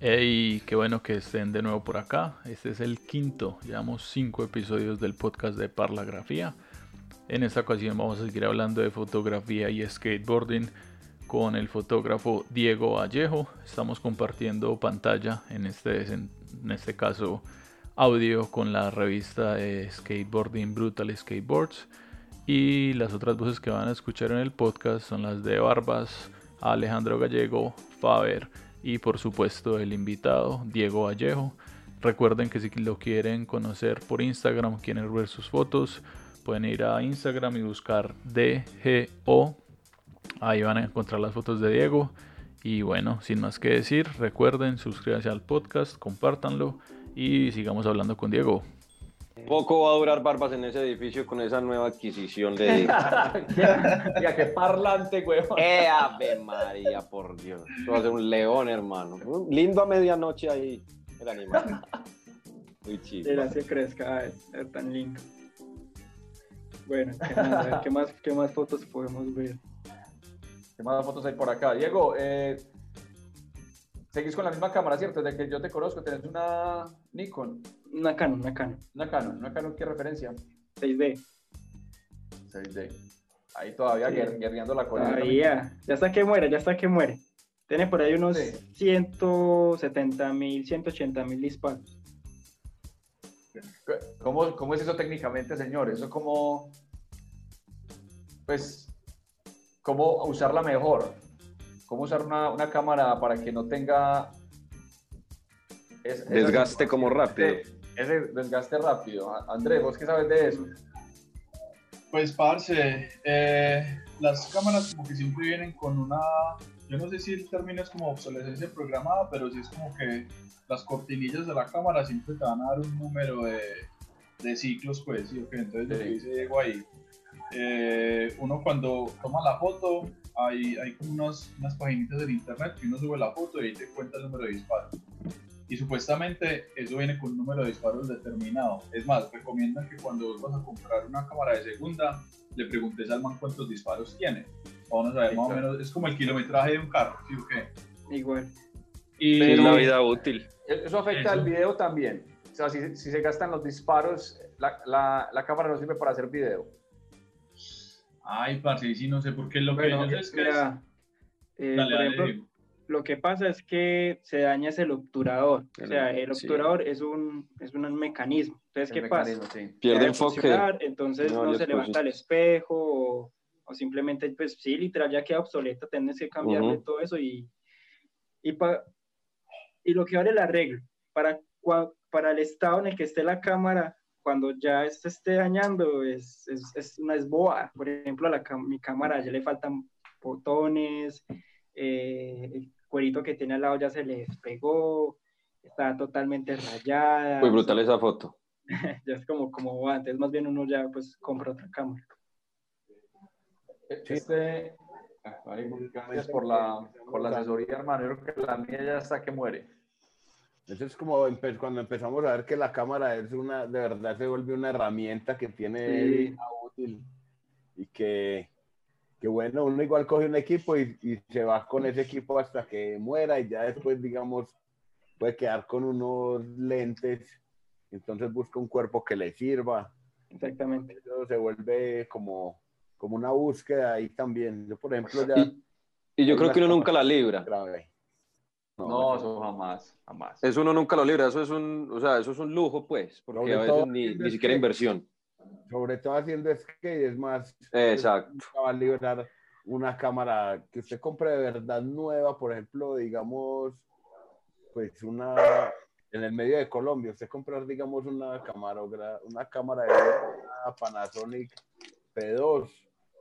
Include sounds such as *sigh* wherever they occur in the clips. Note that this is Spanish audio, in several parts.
Hey, qué bueno que estén de nuevo por acá. Este es el quinto, llevamos cinco episodios del podcast de Parlagrafía. En esta ocasión vamos a seguir hablando de fotografía y skateboarding con el fotógrafo Diego Vallejo. Estamos compartiendo pantalla, en este, en este caso audio, con la revista skateboarding Brutal Skateboards. Y las otras voces que van a escuchar en el podcast son las de Barbas, Alejandro Gallego, Faber y por supuesto el invitado Diego Vallejo. Recuerden que si lo quieren conocer por Instagram, quieren ver sus fotos, pueden ir a Instagram y buscar DGO. Ahí van a encontrar las fotos de Diego. Y bueno, sin más que decir, recuerden suscríbanse al podcast, compártanlo y sigamos hablando con Diego. Poco va a durar Barbas en ese edificio con esa nueva adquisición de. *laughs* ya qué parlante, güey. ¡Eh, Ave María, por Dios! Esto va a ser un león, hermano. Lindo a medianoche ahí, el animal. Muy chido. Gracias, crezca, es tan lindo. Bueno, ¿qué más, ¿qué más, qué más fotos podemos ver? ¿Qué más fotos hay por acá? Diego, eh, seguís con la misma cámara, ¿cierto? Desde que yo te conozco, tenés una Nikon. Una Canon, una Canon. Una Canon, una Canon, ¿qué referencia? 6D. 6D. Ahí todavía sí. guerreando la cola. Ahí ya, ya está que muere, ya está que muere. Tiene por ahí unos sí. 170 mil, 180 mil disparos. ¿Cómo, ¿Cómo es eso técnicamente, señor? Eso como, pues, cómo usarla mejor. ¿Cómo usar una, una cámara para que no tenga es, desgaste como rápido? ese desgaste rápido. Andrés, ¿vos qué sabes de eso? Pues, parce, eh, las cámaras como que siempre vienen con una, yo no sé si el término es como obsolescencia programada, pero sí es como que las cortinillas de la cámara siempre te van a dar un número de, de ciclos, pues, ¿sí? Okay, entonces lo que dice Diego ahí, eh, uno cuando toma la foto, hay, hay como unas, unas paginitas del internet que uno sube la foto y ahí te cuenta el número de disparos y supuestamente eso viene con un número de disparos determinado. Es más, recomiendan que cuando vos vas a comprar una cámara de segunda, le preguntes al man cuántos disparos tiene. Vamos a ver más o menos, es como el kilometraje de un carro, ¿sí o qué? Igual. Y Pero, la vida útil. Eso afecta eso. al video también. O sea, si, si se gastan los disparos, la, la, la, cámara no sirve para hacer video. Ay, parce, sí, no sé por qué lo bueno, que es que mira, es... Eh, dale, por ejemplo, dale, lo que pasa es que se daña ese el obturador. O sea, el obturador sí. es, un, es un mecanismo. Entonces, ¿qué pasa? Sí. Pierde enfoque. Entonces no, no se levanta el espejo o, o, simplemente, pues sí, literal, ya queda obsoleta. Tienes que cambiarle uh -huh. todo eso y, y, pa, y lo que vale el arreglo. Para, para el estado en el que esté la cámara, cuando ya se esté dañando, es, es, es una esboa. Por ejemplo, a la, mi cámara ya le faltan botones, eh, el cuerito que tiene al lado ya se le despegó, está totalmente rayada. Muy brutal esa foto. *laughs* ya es como, como antes, más bien uno ya pues compra otra cámara. Este, gracias por la, por la asesoría, hermano. Yo creo que la mía ya está que muere. Eso es como empe cuando empezamos a ver que la cámara es una, de verdad se vuelve una herramienta que tiene sí. útil y que que bueno, uno igual coge un equipo y, y, se va con ese equipo hasta que muera y ya después, digamos, puede quedar con unos lentes, entonces busca un cuerpo que le sirva. Exactamente. Eso se vuelve como, como una búsqueda ahí también. Yo, por ejemplo, ya... Y, y yo creo que uno nunca la libra. Grave. No, no, eso jamás, jamás. Eso uno nunca lo libra, eso es un, o sea, eso es un lujo, pues, porque Sobre a veces ni, ni siquiera inversión sobre todo haciendo skate, es más. Exacto. Va a liberar una cámara que usted compre de verdad nueva, por ejemplo, digamos, pues una en el medio de Colombia, usted comprar, digamos, una cámara, una cámara de una Panasonic P2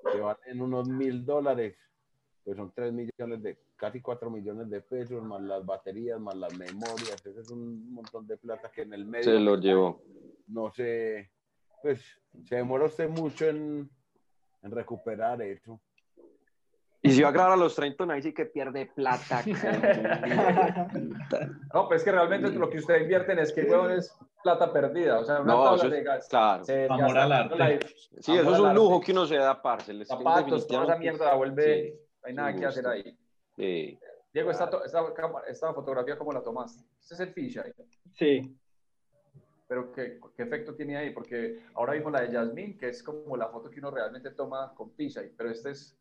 que valen unos mil dólares, pues son tres millones de, casi cuatro millones de pesos, más las baterías, más las memorias, ese es un montón de plata que en el medio. Se lo llevó. No se, pues se demora usted mucho en, en recuperar eso. Y si va a grabar a los 30, ahí sí que pierde plata. *laughs* no, pues es que realmente lo que usted invierte en skate es plata perdida. O sea, una no, eso es, gas, claro. Amor al arte. Sí, eso es un lujo que uno se da, parce. Zapatos, toda esa mierda la vuelve... Sí, no hay nada que hacer ahí. Sí. Diego, esta, esta, esta fotografía, ¿cómo la tomaste? Este es el fisheye. Sí. Pero ¿qué, ¿qué, efecto tiene ahí? Porque ahora vimos la de Jasmine, que es como la foto que uno realmente toma con fisheye, pero este es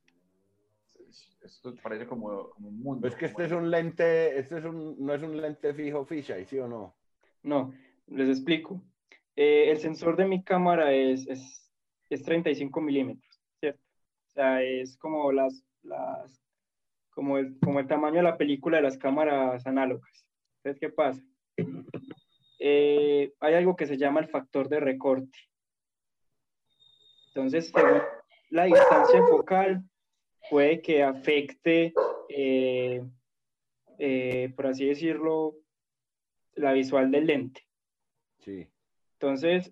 esto parece como, como un mundo. Es que este es un lente, este es un, no es un lente fijo fisheye, ¿sí o no? No, les explico. Eh, el sensor de mi cámara es, es, es 35 milímetros, ¿cierto? O sea, es como las, las como el, como el tamaño de la película de las cámaras análogas. Entonces, ¿qué pasa? Eh, hay algo que se llama el factor de recorte. Entonces, según la distancia focal, puede que afecte, eh, eh, por así decirlo, la visual del lente. Sí. Entonces,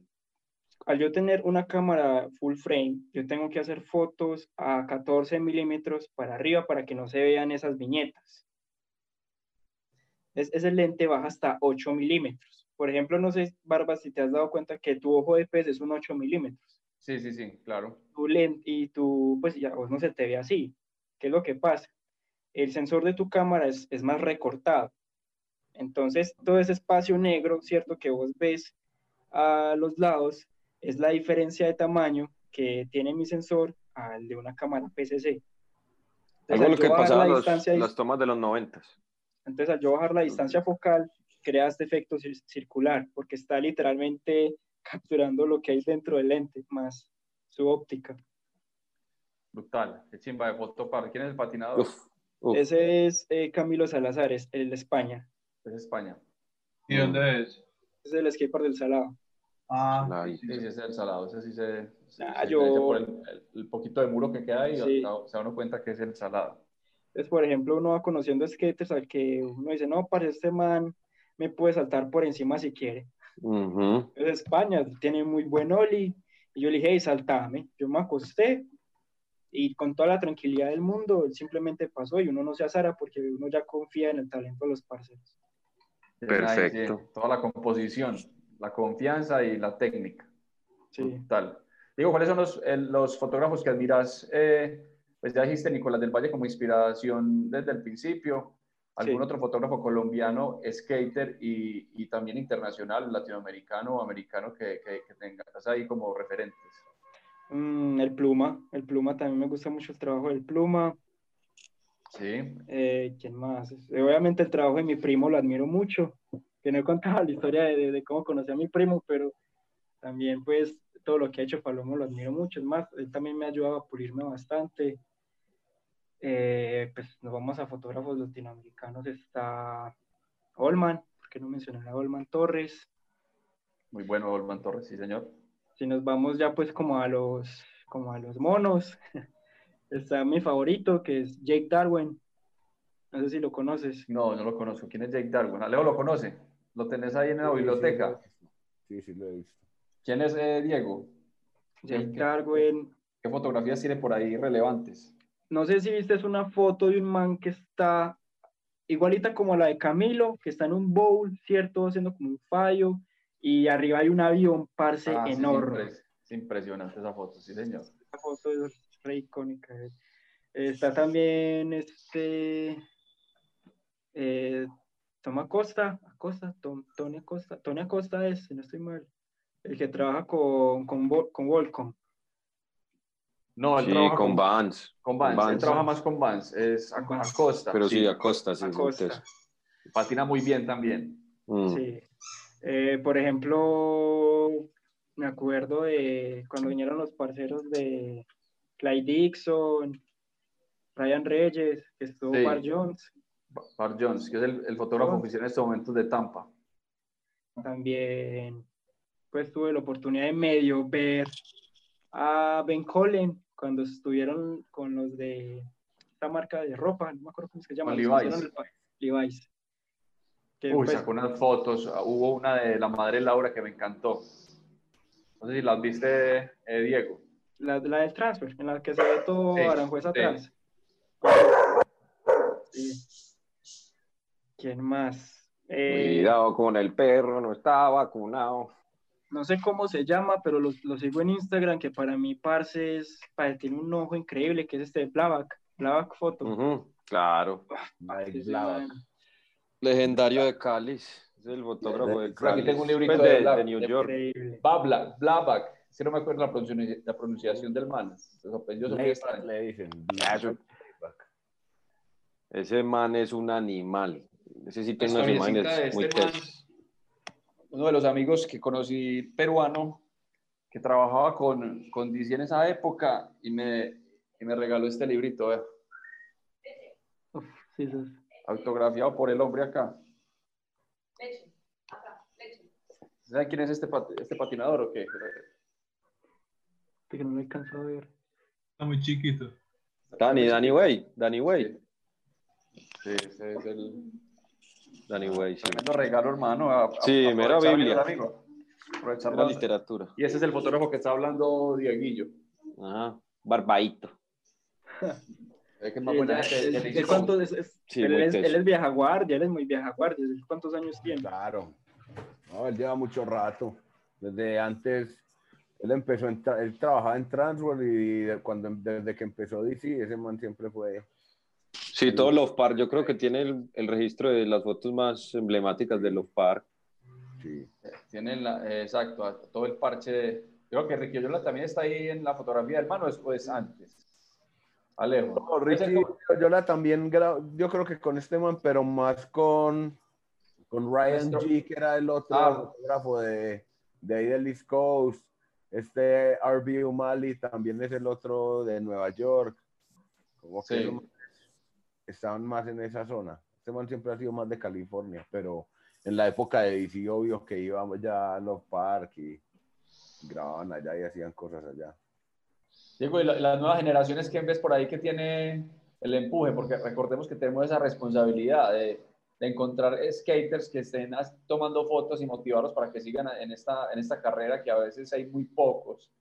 al yo tener una cámara full frame, yo tengo que hacer fotos a 14 milímetros para arriba para que no se vean esas viñetas. Es, ese lente baja hasta 8 milímetros. Por ejemplo, no sé, Barba, si te has dado cuenta que tu ojo de pez es un 8 milímetros. Sí, sí, sí, claro. Tu lente y tu, pues ya no se te ve así. ¿Qué es lo que pasa? El sensor de tu cámara es, es más recortado. Entonces, todo ese espacio negro, ¿cierto? Que vos ves a los lados, es la diferencia de tamaño que tiene mi sensor al de una cámara PCC. Entonces, lo que pasaba los, las tomas de los 90. Entonces, al yo bajar la distancia focal, crea este efecto circular, porque está literalmente *laughs* capturando lo que hay dentro del lente, más su óptica. Brutal, qué chimba de foto para. ¿Quién es el patinador? Ese es eh, Camilo Salazar, es el de España. Es España. ¿Y dónde es? Es el skatepark del Salado. Ah, sí, sí, es el salado, ese sí se, ah, yo... por el, poquito de muro que queda ahí, se da uno cuenta que es el salado. Entonces, por ejemplo, uno va conociendo skaters al que uno dice, no, para este man me puede saltar por encima si quiere. Es España, tiene muy buen oli, y yo le dije, hey, saltame, yo me acosté, y con toda la tranquilidad del mundo, él simplemente pasó, y uno no se azara porque uno ya confía en el talento de los parceros. Perfecto. Toda la composición la confianza y la técnica. Sí. Tal. Digo, ¿cuáles son los, los fotógrafos que admiras? Eh, pues ya dijiste Nicolás del Valle como inspiración desde el principio. ¿Algún otro fotógrafo colombiano, skater y, y, también internacional, latinoamericano o americano que, que, tengas ahí como referentes? Mm, el Pluma. El Pluma también me gusta mucho el trabajo del Pluma. Sí. Eh, ¿Quién más? Obviamente el trabajo de mi primo lo admiro mucho que no he contado la historia de, de, cómo conocí a mi primo, pero también pues todo lo que ha hecho Palomo lo admiro mucho. Es más, él también me ha ayudado a pulirme bastante. Eh, pues nos vamos a fotógrafos latinoamericanos. Está Olman, porque no mencioné a Olman Torres. Muy bueno Olman Torres, sí señor. Si nos vamos ya pues como a los, como a los monos, *laughs* está mi favorito que es Jake Darwin. No sé si lo conoces. No, no lo conozco. ¿Quién es Jake Darwin? Leo lo conoce. ¿Lo tenés ahí en la biblioteca? Sí, sí, lo he visto. ¿Quién es eh, Diego? Jake Darwin. ¿Qué fotografías tiene por ahí relevantes? No sé si viste, es una foto de un man que está igualita como la de Camilo, que está en un bowl, ¿cierto? Haciendo como un fallo, y arriba hay un avión, parce, ah, enorme. es impresionante esa foto, sí, señor. Esa foto es re icónica. Está también este... Eh, Toma Acosta, Acosta, Tony Acosta, Tony Acosta es, si no estoy mal, el que trabaja con, con, con Volcom. No, él trabaja con, Vance. Con Vance, él trabaja más con Vance, es Acosta. Pero sí, Acosta, sí. Acosta. Patina muy bien también. Mm. Sí. Eh, por ejemplo, me acuerdo de cuando vinieron los parceros de Clyde Dixon, Ryan Reyes, que estuvo sí. Jones, Bar Jones, que es el, fotógrafo oficial en estos momentos de Tampa. También, pues tuve la oportunidad de medio ver a Ben Collen cuando estuvieron con los de esta marca de ropa, no me acuerdo cómo se llama. Levi's. Levi's. Uy, pues, sacó unas fotos. Hubo una de la madre Laura que me encantó. No sé si las viste, eh, Diego. La, la, del transfer, en la que se ve todo Aranjuez atrás. Sí. ¿Quién más? Eh, Cuidado con el perro, no está vacunado. No sé cómo se llama, pero lo, sigo en Instagram, que para mí, parce, es, tiene un ojo increíble, que es este Blavac, Blavac Foto. Claro. Man. Legendario de Cáliz. Es el fotógrafo de Aquí Cáliz. tengo un librito Pues de de, de New de York. Babla, Blavac. Si no me acuerdo la, pronuncia- la pronunciación del man. Blavack extraños. le dicen. Ese man es un animal. Ese sí tiene unas historiecita de imágenes muy este uno de los amigos que conocí peruano que trabajaba con, con DC en esa época y me, y me regaló este librito, vea, Uf, sí, es- autografiado por el hombre acá. ¿Saben quién es este, pat- este patinador o qué? que no lo alcanzo a ver. Está muy chiquito. Danny, Danny Way. Danny Way. Sí, ese es el Danny Way, sí. tremendo regalo, hermano. a- a- Sí, aprovechar, mera Biblia. amigo. Aprovechar La la- literatura. Y ese es el fotógrafo que está hablando Dieguillo. Ajá. Barbaito. Es que es más buena cuánto- es- es- Sí, él, es, él es vieja guardia, él es muy vieja guardia. ¿Cuántos años tiene? Claro. No, él lleva mucho rato. Desde antes, él empezó, en tra- él trabajaba en Transworld y cuando, desde que empezó DC, ese man siempre fue. Sí, todo Love Park. Yo creo que tiene el, el registro de las fotos más emblemáticas de Love Park. Sí. Tiene la, eh, exacto, todo el parche. de- Creo que Ricky Oyola también está ahí en la fotografía del mano, o es, es antes. Alejo. No, Ricky Yola también, yo creo que con este man, pero más con, con Ryan Nuestro- G, que era el otro Ah. fotógrafo de, de ahí del East Coast. Este RB Umali también es el otro de Nueva York. Como que Sí. Estaban más en esa zona. Este man siempre ha sido más de California, pero en la época de DC, obvio que íbamos ya a los parques y grababan allá y hacían cosas allá. Diego, y la- las nuevas generaciones que ves por ahí que tiene el empuje, porque recordemos que tenemos esa responsabilidad de, de encontrar skaters que estén tomando fotos y motivarlos para que sigan en esta, en esta carrera que a veces hay muy pocos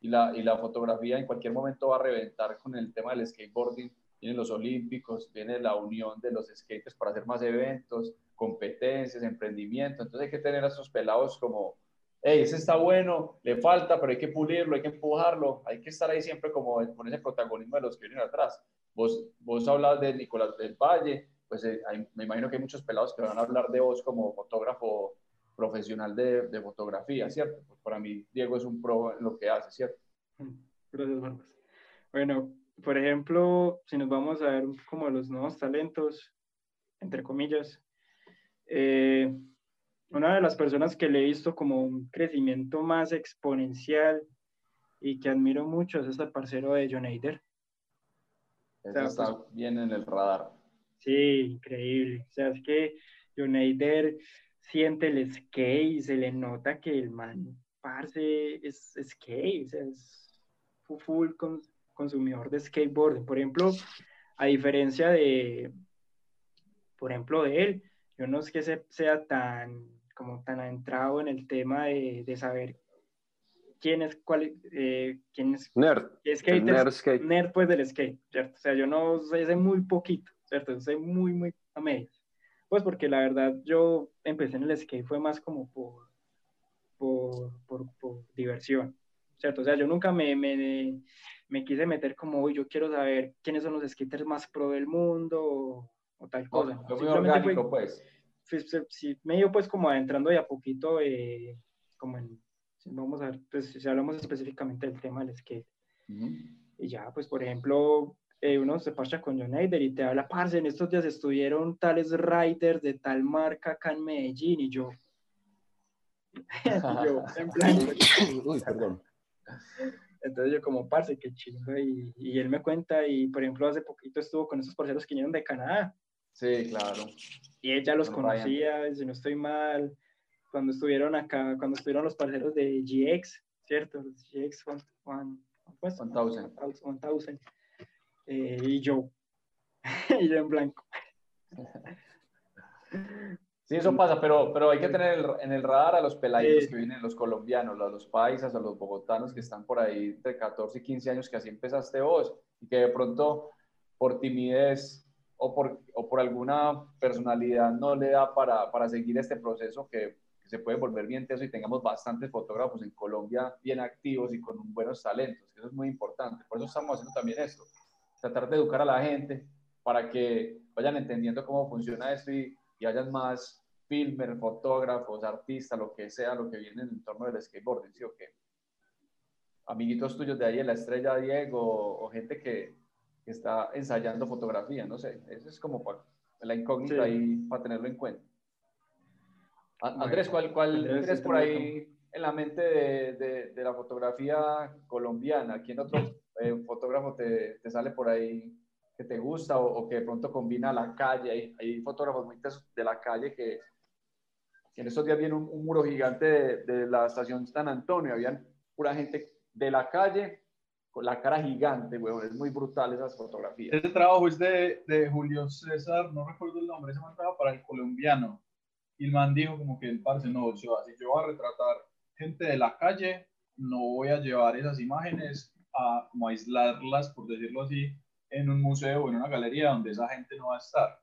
y la, y la fotografía en cualquier momento va a reventar con el tema del skateboarding. Vienen los olímpicos, viene la unión de los skaters para hacer más eventos, competencias, emprendimiento. Entonces hay que tener a esos pelados como, hey, ese está bueno, le falta, pero hay que pulirlo, hay que empujarlo, hay que estar ahí siempre como con ese protagonismo de los que vienen atrás. Vos, vos hablas de Nicolás del Valle, pues eh, hay- me imagino que hay muchos pelados que van a hablar de vos como fotógrafo profesional de, de fotografía, ¿cierto? Pues para mí Diego es un pro en lo que hace, ¿cierto? *laughs* Gracias, Marcos. Bueno, por ejemplo, si nos vamos a ver como los nuevos talentos, entre comillas, eh, una de las personas que le he visto como un crecimiento más exponencial y que admiro mucho es este parcero de John. Ese sea, está pues- bien en el radar. Sí, increíble. O sea, es que John Hader siente el skate y se le nota que el man, parce, es skate, o sea, es fu- full con- consumidor de skateboarding. Por ejemplo, a diferencia de, por ejemplo, de él, yo no es que se- sea tan, como tan adentrado en el tema de, de saber quién es, cuál, eh, quién es, Nerd. qué El skate es- nerd skate. nerd pues del skate, ¿cierto? O sea, yo no sé, sé muy poquito, ¿cierto? Yo sé muy, muy a medias. Pues porque la verdad yo empecé en el skate fue más como por, por, por, por diversión, ¿cierto? O sea, yo nunca me, me, me quise meter como, uy, yo quiero saber quiénes son los skaters más pro del mundo o, o tal cosa. ¿no? Muy fue- orgánico, pues. fue- fue- sí, me pues como adentrando de a poquito, eh, como en, vamos a ver, pues si hablamos específicamente del tema del skate. Ujú. Y ya, pues, por ejemplo, eh, uno se parcha con John Hader y te habla, parce, en estos días estuvieron tales riders de tal marca acá en Medellín, y yo, *laughs* y yo, en blanco. *laughs* Uy, perdón. *laughs* Entonces yo como, parce, qué chingo, y, y él me cuenta, y por ejemplo, hace poquito estuvo con esos parceros que vinieron de Canadá, Sí, claro. y ella los Con Ryan. conocía, si no estoy mal, cuando estuvieron acá, cuando estuvieron los parceros de GX, ¿cierto? Los GX One, One, pues, 1000. 1000. Eh, y yo, *laughs* y yo en blanco. *laughs* Sí, eso pasa, pero, pero hay que tener en el radar a los peladitos Sí. que vienen, los colombianos, a los paisas, a los bogotanos que están por ahí entre 14 y 15 años, que así empezaste vos, y que de pronto por timidez o por, o por alguna personalidad no le da para, para seguir este proceso que, que se puede volver bien teso y tengamos bastantes fotógrafos en Colombia bien activos y con buenos talentos, que eso es muy importante. Por eso estamos haciendo también esto, tratar de educar a la gente para que vayan entendiendo cómo funciona esto y, y hayan más filmers, fotógrafos, artistas, lo que sea, lo que viene en el entorno del skateboarding, ¿sí o qué? Amiguitos tuyos de ahí la estrella, Diego, o, gente que, que, está ensayando fotografía, no sé, eso es como para, la incógnita ahí para tenerlo en cuenta. Andrés, ¿cuál, cuál tienes por ahí en la mente de, de, la fotografía colombiana? ¿Quién otro eh, fotógrafo te, te, sale por ahí que te gusta o, que de pronto combina la calle? Hay, hay fotógrafos muy de la calle que, en estos días viene un, muro gigante de, de, la estación San Antonio, habían pura gente de la calle con la cara gigante, weón, es muy brutal esas fotografías. Ese trabajo es de, de Julio César, no recuerdo el nombre, ese man para el colombiano y el man dijo como que el parce, no, yo, si yo voy a retratar gente de la calle, no voy a llevar esas imágenes a como aislarlas, por decirlo así, en un museo o en una galería donde esa gente no va a estar.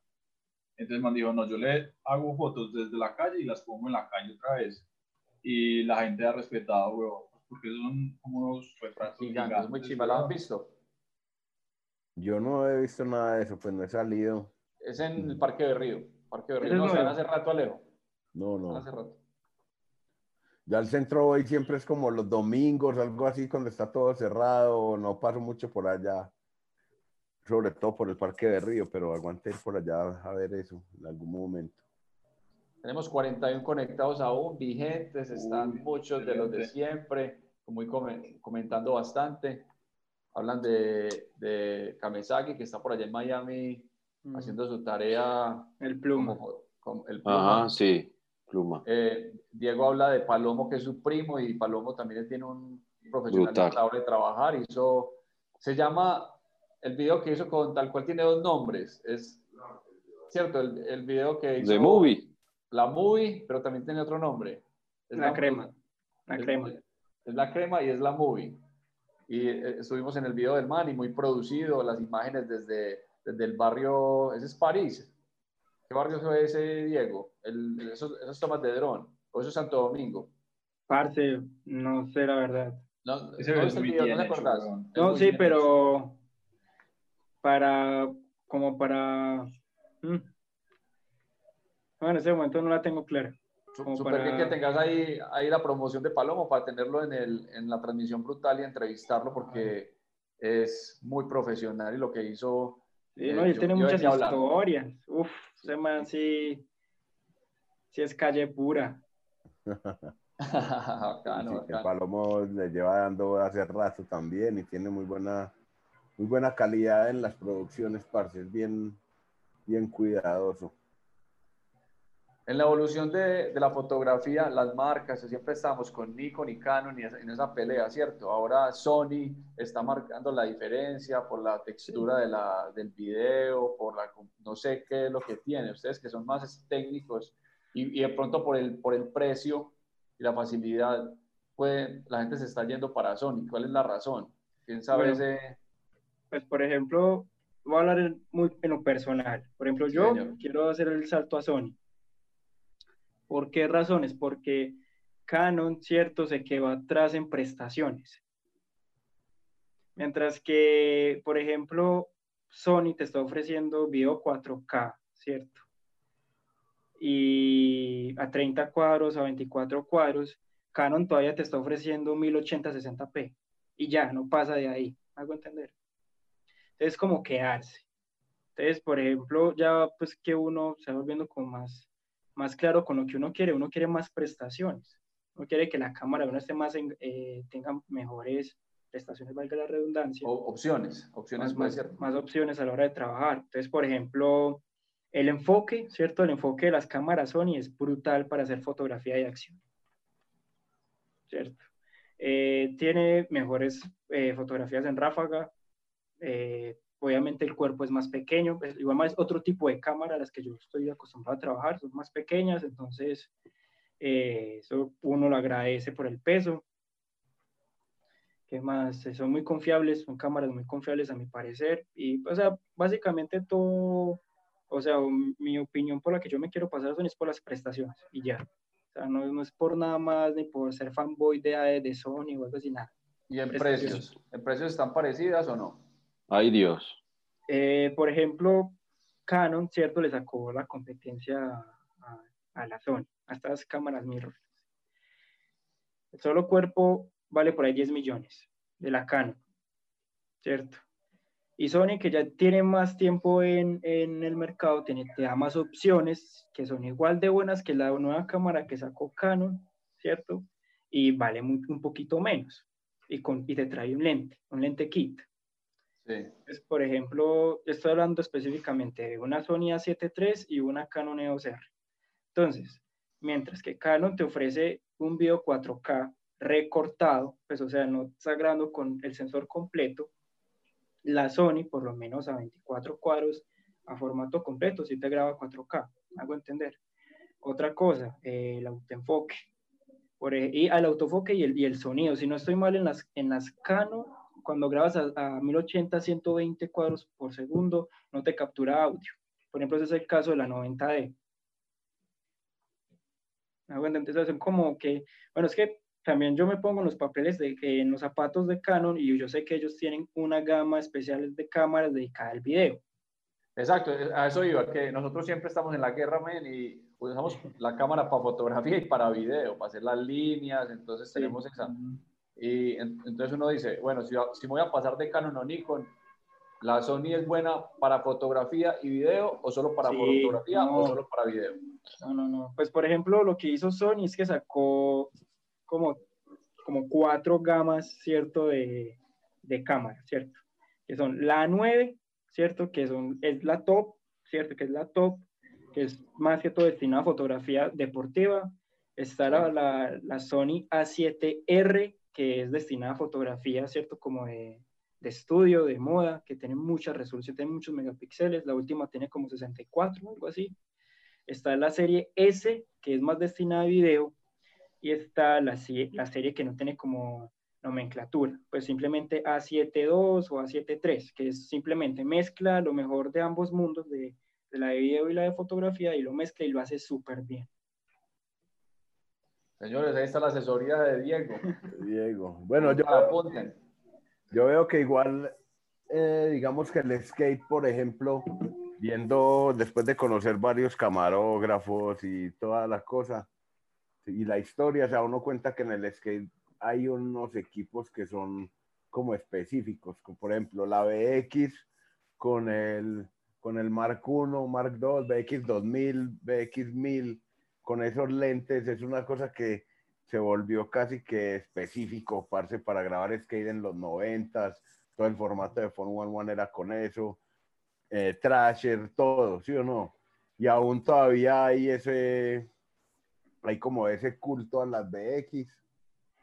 Entonces man dijo, no, yo le hago fotos desde la calle y las pongo en la calle otra vez. Y la gente ha respetado, weón, porque son como unos retratos gigantes. Muy chiva, ¿la han visto? Yo no he visto nada de eso, pues no he salido. Es en el Parque de Río. Parque de Río, no, se hace rato, Alejo. No, no. Ya el centro hoy siempre es como los domingos, algo así, cuando está todo cerrado, no paso mucho por allá, sobre todo por el Parque de Río, pero aguante ir por allá a ver eso en algún momento. Tenemos 41 conectados aún, vigentes, están muchos de los de siempre, como comentando bastante. Hablan de, de Kamesaki, que está por allá en Miami, mm. haciendo su tarea. El pluma. el pluma. Ajá, sí. Pluma. Eh, Diego habla de Palomo, que es su primo, y Palomo también tiene un profesional de trabajar. Hizo, se llama, el video que hizo con tal cual tiene dos nombres. Es cierto, el, el video que hizo. The Movie. La Movie, pero también tiene otro nombre. Es la, crema. La crema. Es la crema y es la Movie. Y eh, estuvimos en el video del man y muy producido, las imágenes desde, desde el barrio, ese es París, ¿Qué barrio fue ese, Diego? El, esos, esos, tomas de dron. ¿O eso es Santo Domingo? Parce, no sé la verdad. No, ese no, es el video, ¿no te acordás? No, sí, pero para, como para... Hmm. Bueno, en ese momento no la tengo clara. Súper bien que tengas ahí, ahí la promoción de Palomo para tenerlo en, el, en la transmisión brutal y entrevistarlo porque es muy profesional y lo que hizo... Sí, no, y eh, tiene muchas historias. Uf, ese man sí, sí es calle pura. *laughs* bacano, Palomo le lleva dando hace rato también y tiene muy buena, muy buena calidad en las producciones, parce, es bien, bien cuidadoso. En la evolución de, de, la fotografía, las marcas, siempre estamos con Nikon y Canon en esa pelea, ¿cierto? Ahora Sony está marcando la diferencia por la textura de la, del video, por la, no sé qué es lo que tiene, ustedes que son más técnicos y, y de pronto por el, por el precio y la facilidad, pues la gente se está yendo para Sony. ¿Cuál es la razón? ¿Quién sabe ese...? Pues, por ejemplo, voy a hablar muy en lo personal. Por ejemplo, yo quiero hacer el salto a Sony ¿Por qué razones? Porque Canon, cierto, se quedó atrás en prestaciones. Mientras que, por ejemplo, Sony te está ofreciendo video 4K, ¿cierto? Y a 30 cuadros, a 24 cuadros, Canon todavía te está ofreciendo 1080-60p. Y ya, no pasa de ahí. ¿Hago entender? Entonces, como quedarse. Entonces, por ejemplo, ya pues que uno se va volviendo como más más claro con lo que uno quiere. Uno quiere más prestaciones. Uno quiere que la cámara uno esté más eh, tenga mejores prestaciones, valga la redundancia. O, opciones, opciones más, más, opciones a la hora de trabajar. Entonces, por ejemplo, el enfoque, ¿cierto? El enfoque de las cámaras Sony es brutal para hacer fotografía de acción. ¿Cierto? Eh, tiene mejores eh, fotografías en ráfaga, Obviamente el cuerpo es más pequeño, pues, igual más otro tipo de cámara a las que yo estoy acostumbrado a trabajar, son más pequeñas, entonces eh, eso uno lo agradece por el peso. ¿Qué más? Son muy confiables, son cámaras muy confiables a mi parecer. Y, o sea, básicamente todo, o sea, mi opinión por la que yo me quiero pasar son es por las prestaciones y ya. O sea, no, no es por nada más ni por ser fanboy de, de Sony o algo así, nada. ¿Y en precios? ¿En precios están parecidas o no? Ay Dios. Eh, por ejemplo, Canon, ¿cierto? Le sacó la competencia a, la Sony, a estas cámaras mirrorless. El solo cuerpo vale por ahí 10 millones de la Canon, ¿cierto? Y Sony, que ya tiene más tiempo en, en el mercado, tiene, te da más opciones que son igual de buenas que la nueva cámara que sacó Canon, ¿cierto? Y vale un poquito menos. Y, con, y te trae un lente, un lente kit. Sí. por ejemplo, estoy hablando específicamente de una Sony A7 III y una Canon EOS R. Entonces, mientras que Canon te ofrece un video 4K recortado, pues o sea, no está grabando con el sensor completo, la Sony, por lo menos a 24 cuadros, a formato completo, sí te graba 4K, hago entender. Otra cosa, eh, el autoenfoque. Por, y al autoenfoque y el, y el sonido. Si no estoy mal en las, en las Canon, cuando grabas a, a 1080, 120 cuadros por segundo, no te captura audio. Por ejemplo, ese es el caso de la 90D. Entonces son como que, bueno, es que también yo me pongo en los papeles de que en los zapatos de Canon y yo sé que ellos tienen una gama especial de cámaras dedicada al video. Exacto, a eso iba, que nosotros siempre estamos en la guerra, men, y usamos la cámara para fotografía y para video, para hacer las líneas, entonces tenemos esa. Y entonces uno dice, bueno, si, si me voy a pasar de Canon o Nikon, ¿la Sony es buena para fotografía y video o solo para fotografía o solo para video? No, no, no. Pues por ejemplo, lo que hizo Sony es que sacó como, como cuatro gamas, ¿cierto? De, de cámaras, ¿cierto? Que son la 9, ¿cierto? Que son, es la top, ¿cierto? Que es la top, que es más que todo destinada a fotografía deportiva. Está la, la, la Sony A7R, que es destinada a fotografía, ¿cierto? Como de, estudio, de moda, que tiene mucha resolución, tiene muchos megapíxeles. La última tiene como 64, algo así. Está la serie S, que es más destinada a video, y está la, la serie que no tiene como nomenclatura, pues simplemente A72 o A73, que es simplemente mezcla lo mejor de ambos mundos, de, de la de video y la de fotografía, y lo mezcla y lo hace súper bien. Señores, ahí está la asesoría de Diego. Diego. Bueno, yo, yo veo que igual, eh, digamos que el skate, por ejemplo, viendo, después de conocer varios camarógrafos y todas las cosas, y la historia, o sea, uno cuenta que en el skate hay unos equipos que son como específicos, como por ejemplo la BX con el, con el Mark 1, Mark 2, BX 2000, BX 1000, con esos lentes, es una cosa que se volvió casi que específico, parce, para grabar skate en los 90 todo el formato de One One era con eso, eh, Trasher, todo, ¿sí o no? Y aún todavía hay ese, hay como ese culto a las BX,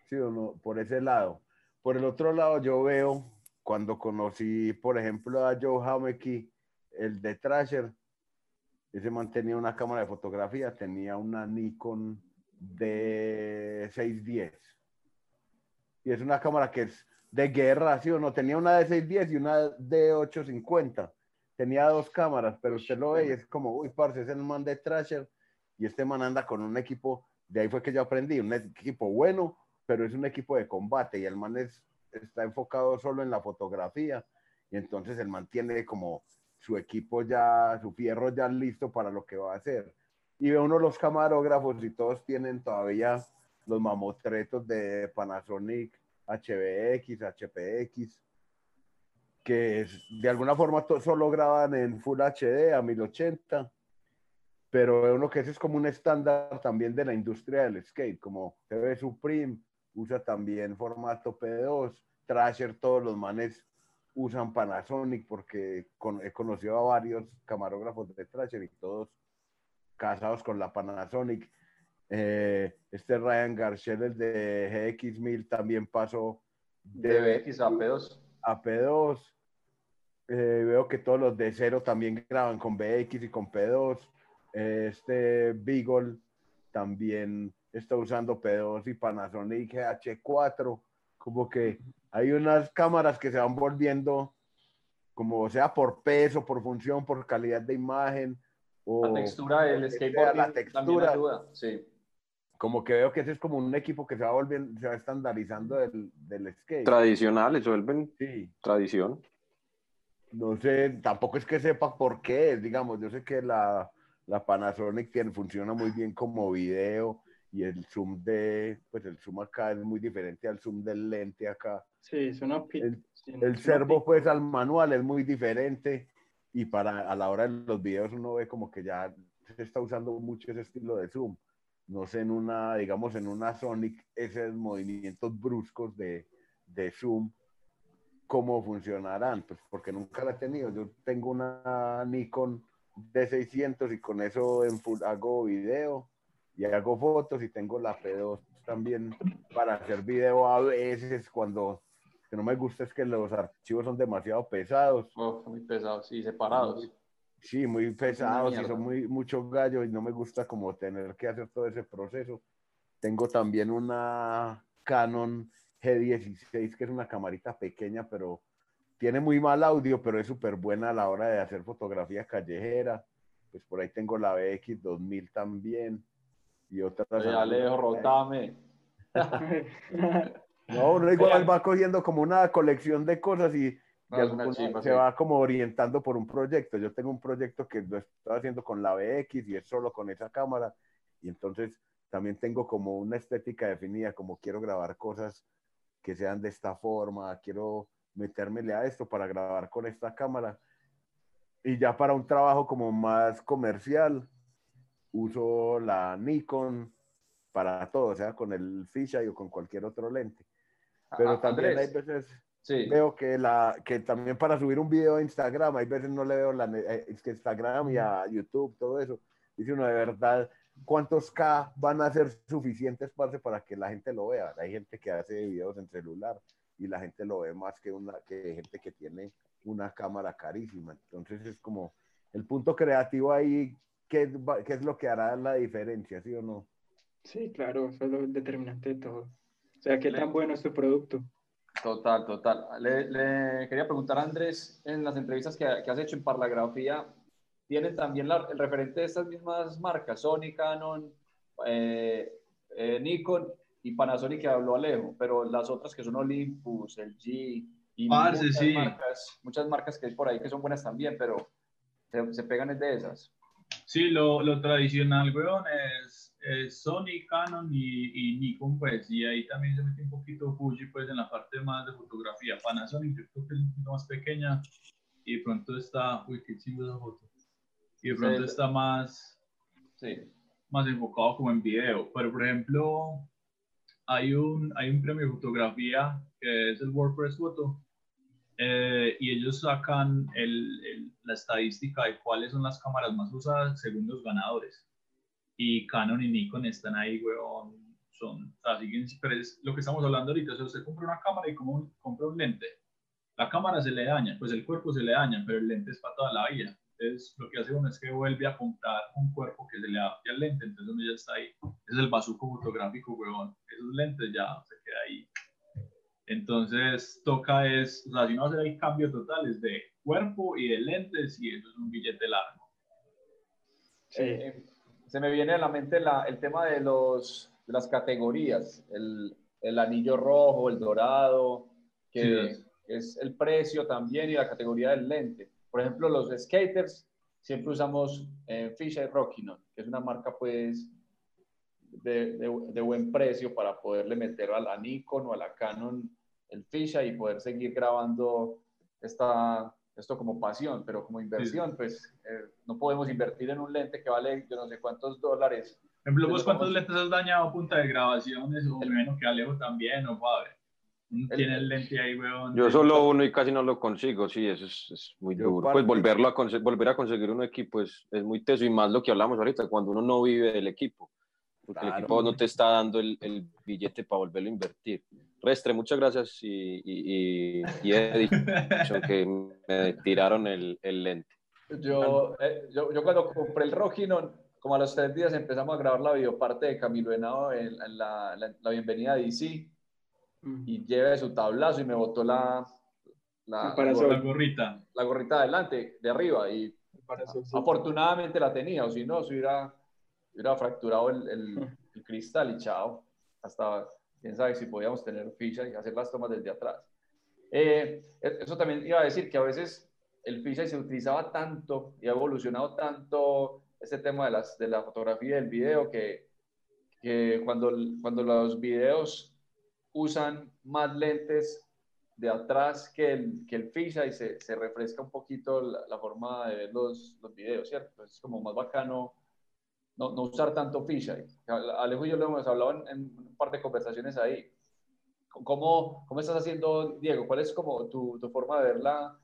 ¿sí o no? Por ese lado. Por el otro lado, yo veo, cuando conocí, por ejemplo, a Joe Hameki, el de Trasher, ese mantenía una cámara de fotografía, tenía una Nikon D610. Y es una cámara que es de guerra, ¿sí o no? Tenía una D610 y una D850 tenía dos cámaras, pero usted lo ve y es como, uy, parce, es el man de Trasher y este man anda con un equipo, de ahí fue que yo aprendí, un equipo bueno, pero es un equipo de combate y el man es, está enfocado solo en la fotografía y entonces el man tiene como su equipo ya, su fierro ya listo para lo que va a hacer. Y ve uno los camarógrafos y todos tienen todavía los mamotretos de Panasonic, HBX, HPX que de alguna forma solo graban en Full HD a 1080, pero uno que ese es como un estándar también de la industria del skate, como TV Supreme usa también formato P2, Trasher, todos los manes usan Panasonic porque he conocido a varios camarógrafos de Trasher y todos casados con la Panasonic. Eh, este Ryan Garcel, el de GX1000, también pasó de, BX a P2 a P2. Eh, veo que todos los de cero también graban con BX y con P2. este Beagle también está usando P2 y Panasonic H4. Como que hay unas cámaras que se van volviendo, como sea por peso, por función, por calidad de imagen. O la textura del skateboard. La textura. Sí como que veo que ese es como un equipo que se va volviendo, se va estandarizando del, del skate. Tradicional, eso vuelven sí. tradición. no sé, tampoco es que sepa por qué, digamos, yo sé que la, la Panasonic tiene, funciona muy bien como video y el zoom de, pues el zoom acá es muy diferente al zoom del lente acá. Sí, es una El, el servo pues al manual es muy diferente y para a la hora de los videos uno ve como que ya se está usando mucho ese estilo de zoom. No sé, en una, digamos, en una Sonic, esos movimientos bruscos de, de zoom, ¿cómo funcionarán? Pues porque nunca la he tenido. Yo tengo una Nikon D600 y con eso en full, hago video y hago fotos y tengo la P2 también para hacer video a veces cuando que no me gusta es que los archivos son demasiado pesados. Oh, muy pesados y separados. Sí, muy pesados y son muy muchos gallos y no me gusta como tener que hacer todo ese proceso. Tengo también una Canon G16 que es una camarita pequeña, pero tiene muy mal audio, pero es súper buena a la hora de hacer fotografía callejera. Pues por ahí tengo la BX 2000 también y otras. Ya Alejo, rotame. *laughs* no, uno igual va cogiendo como una colección de cosas y, se va como orientando por un proyecto. Yo tengo un proyecto que lo estoy haciendo con la BX y es solo con esa cámara. Y entonces también tengo como una estética definida, como quiero grabar cosas que sean de esta forma, quiero metérmele a esto para grabar con esta cámara. Y ya para un trabajo como más comercial, uso la Nikon para todo, o sea, con el fisheye o con cualquier otro lente. Pero también hay veces veo que, la, que también para subir un video a Instagram, hay veces no le veo la, eh, es que Instagram y a YouTube, todo eso. Dice uno de verdad, ¿cuántos K van a ser suficientes para que la gente lo vea? Hay gente que hace videos en celular y la gente lo ve más que, una, que gente que tiene una cámara carísima. Entonces es como el punto creativo ahí, ¿qué, qué es lo que hará la diferencia, sí o no? Sí, claro, eso es lo determinante de todo. O sea, ¿qué tan bueno es tu producto? Total, total. Le, quería preguntar a Andrés, en las entrevistas que, que has hecho en Parlagrafía, ¿tienen también el referente de estas mismas marcas, Sony, Canon, eh, eh, Nikon y Panasonic que habló Alejo, pero las otras que son Olympus, el G y muchas, marcas, muchas marcas que hay por ahí que son buenas también, pero se, se pegan de esas. Sí, lo, lo tradicional, weón, es Sony, Canon y, Nikon, pues, y ahí también se mete un poquito Fuji, pues, en la parte más de fotografía. Panasonic, yo creo que es un poquito más pequeña, y de pronto está, uy, qué chingo esa foto, y de pronto está más, sí, más enfocado como en video. Pero, por ejemplo, hay un, hay un premio de fotografía que es el WordPress Photo, eh, y ellos sacan el, la estadística de cuáles son las cámaras más usadas según los ganadores y Canon y Nikon están ahí, weón, son, así pero es lo que estamos hablando ahorita, o sea, usted compra una cámara y como compra un lente, la cámara se le daña, pues el cuerpo se le daña, pero el lente es para toda la vida. Entonces, lo que hace uno es que vuelve a comprar un cuerpo que se le adapte al lente, entonces uno ya está ahí. Es el bazuco fotográfico, weón. Esos lentes ya se queda ahí. Entonces, toca es, o sea, si no hacer el cambio total es de cuerpo y de lentes y eso es un billete largo. Sí. Eh, se me viene a la mente el tema de, los, las categorías, el, el, anillo rojo, el dorado, que es el precio también y la categoría del lente. Por ejemplo, los skaters siempre usamos eh, Fisher Rockinon, que es una marca pues de, de, buen precio para poderle meter a la Nikon o a la Canon el Fisher y poder seguir grabando esta, esto como pasión, pero como inversión, pues eh, no podemos invertir en un lente que vale yo no sé cuántos dólares. En ejemplo, ¿vos cuántos lentes has dañado a punta de grabaciones? O menos que Alejo también, o padre. Tiene el lente ahí, weón. Yo solo uno y casi no lo consigo, sí, eso es, es muy duro. Pues volverlo a volver a conseguir un equipo es, es muy teso y más lo que hablamos ahorita, cuando uno no vive del equipo porque el equipo no te está dando el, el, billete para volverlo a invertir. Restre, muchas gracias y, y, y, he dicho que me tiraron el, el lente. Yo, eh, yo, yo, cuando compré el Roginon, como a los tres días empezamos a grabar la videoparte de Camilo Henao en, la, la, bienvenida de DC mm. y llevé su tablazo y me botó la, la, la, gorrita. La gorrita adelante, de arriba y afortunadamente la tenía, o si no, se hubiera hubiera fracturado el, el, *laughs* cristal y chao. Hasta quién sabe si podíamos tener ficha y hacer las tomas desde atrás. Eh, eso también iba a decir que a veces el fisheye se utilizaba tanto y ha evolucionado tanto este tema de, las, de la fotografía y del video que, que cuando, cuando los videos usan más lentes de atrás que el, que el fisheye se, se refresca un poquito la, forma de ver los, los videos, ¿cierto? Es como más bacano no, no usar tanto fisheye. Alejo y yo lo hemos hablado en, en, un par de conversaciones ahí. ¿Cómo, ¿Cómo estás haciendo, Diego? ¿Cuál es como tu, tu forma de ver la,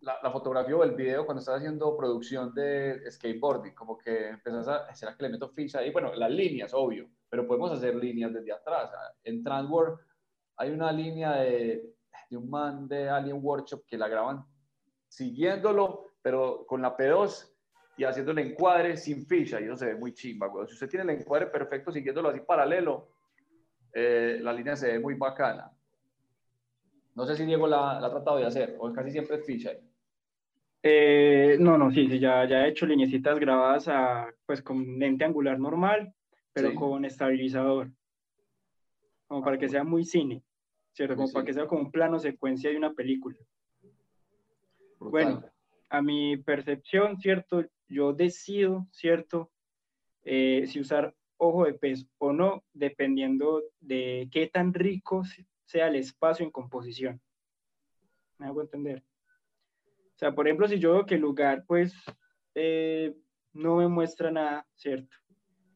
la, fotografía o el video cuando estás haciendo producción de skateboarding, como que empezás a, ¿será que le meto ficha ahí? Bueno, las líneas, obvio, pero podemos hacer líneas desde atrás. En Transworld hay una línea de, de un man de Alien Workshop que la graban siguiéndolo, pero con la P2 y haciendo el encuadre sin ficha, y eso se ve muy chimba, Si usted tiene el encuadre perfecto siguiéndolo así paralelo, eh, la línea se ve muy bacana. No sé si Diego la, la ha tratado de hacer, o casi siempre es ficha. Eh, no, no, sí, sí, ya, ya he hecho lineecitas grabadas a, pues con lente angular normal, pero con estabilizador. Como para que sea muy cine, ¿cierto? Como para que sea como un plano secuencia de una película. Bueno, a mi percepción, ¿cierto? Yo decido, ¿cierto? Eh, si usar ojo de pez o no, dependiendo de qué tan rico sea el espacio en composición. ¿Me hago entender? O sea, por ejemplo, si yo veo que el lugar, pues, eh, no me muestra nada, ¿cierto?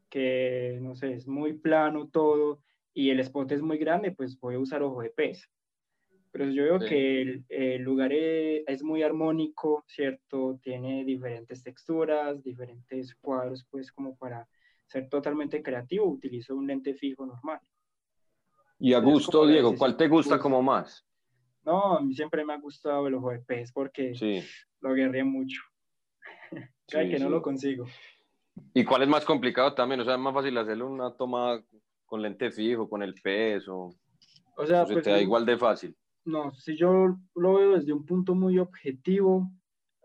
Que, no sé, es muy plano todo y el spot es muy grande, pues voy a usar ojo de pez. Pero yo veo que el, lugar e, es, muy armónico, ¿cierto? Tiene diferentes texturas, diferentes cuadros, pues como para ser totalmente creativo, utilizo un lente fijo normal. Y a gusto, Diego, ¿cuál te gusta como más? No, a mí siempre me ha gustado el ojo de pez porque lo guerré mucho. *laughs* Cae que no lo consigo. ¿Y cuál es más complicado también? O sea, es más fácil hacerle una toma con lente fijo, con el pez o... O sea, pues, te da igual de fácil. No, si yo lo veo desde un punto muy objetivo,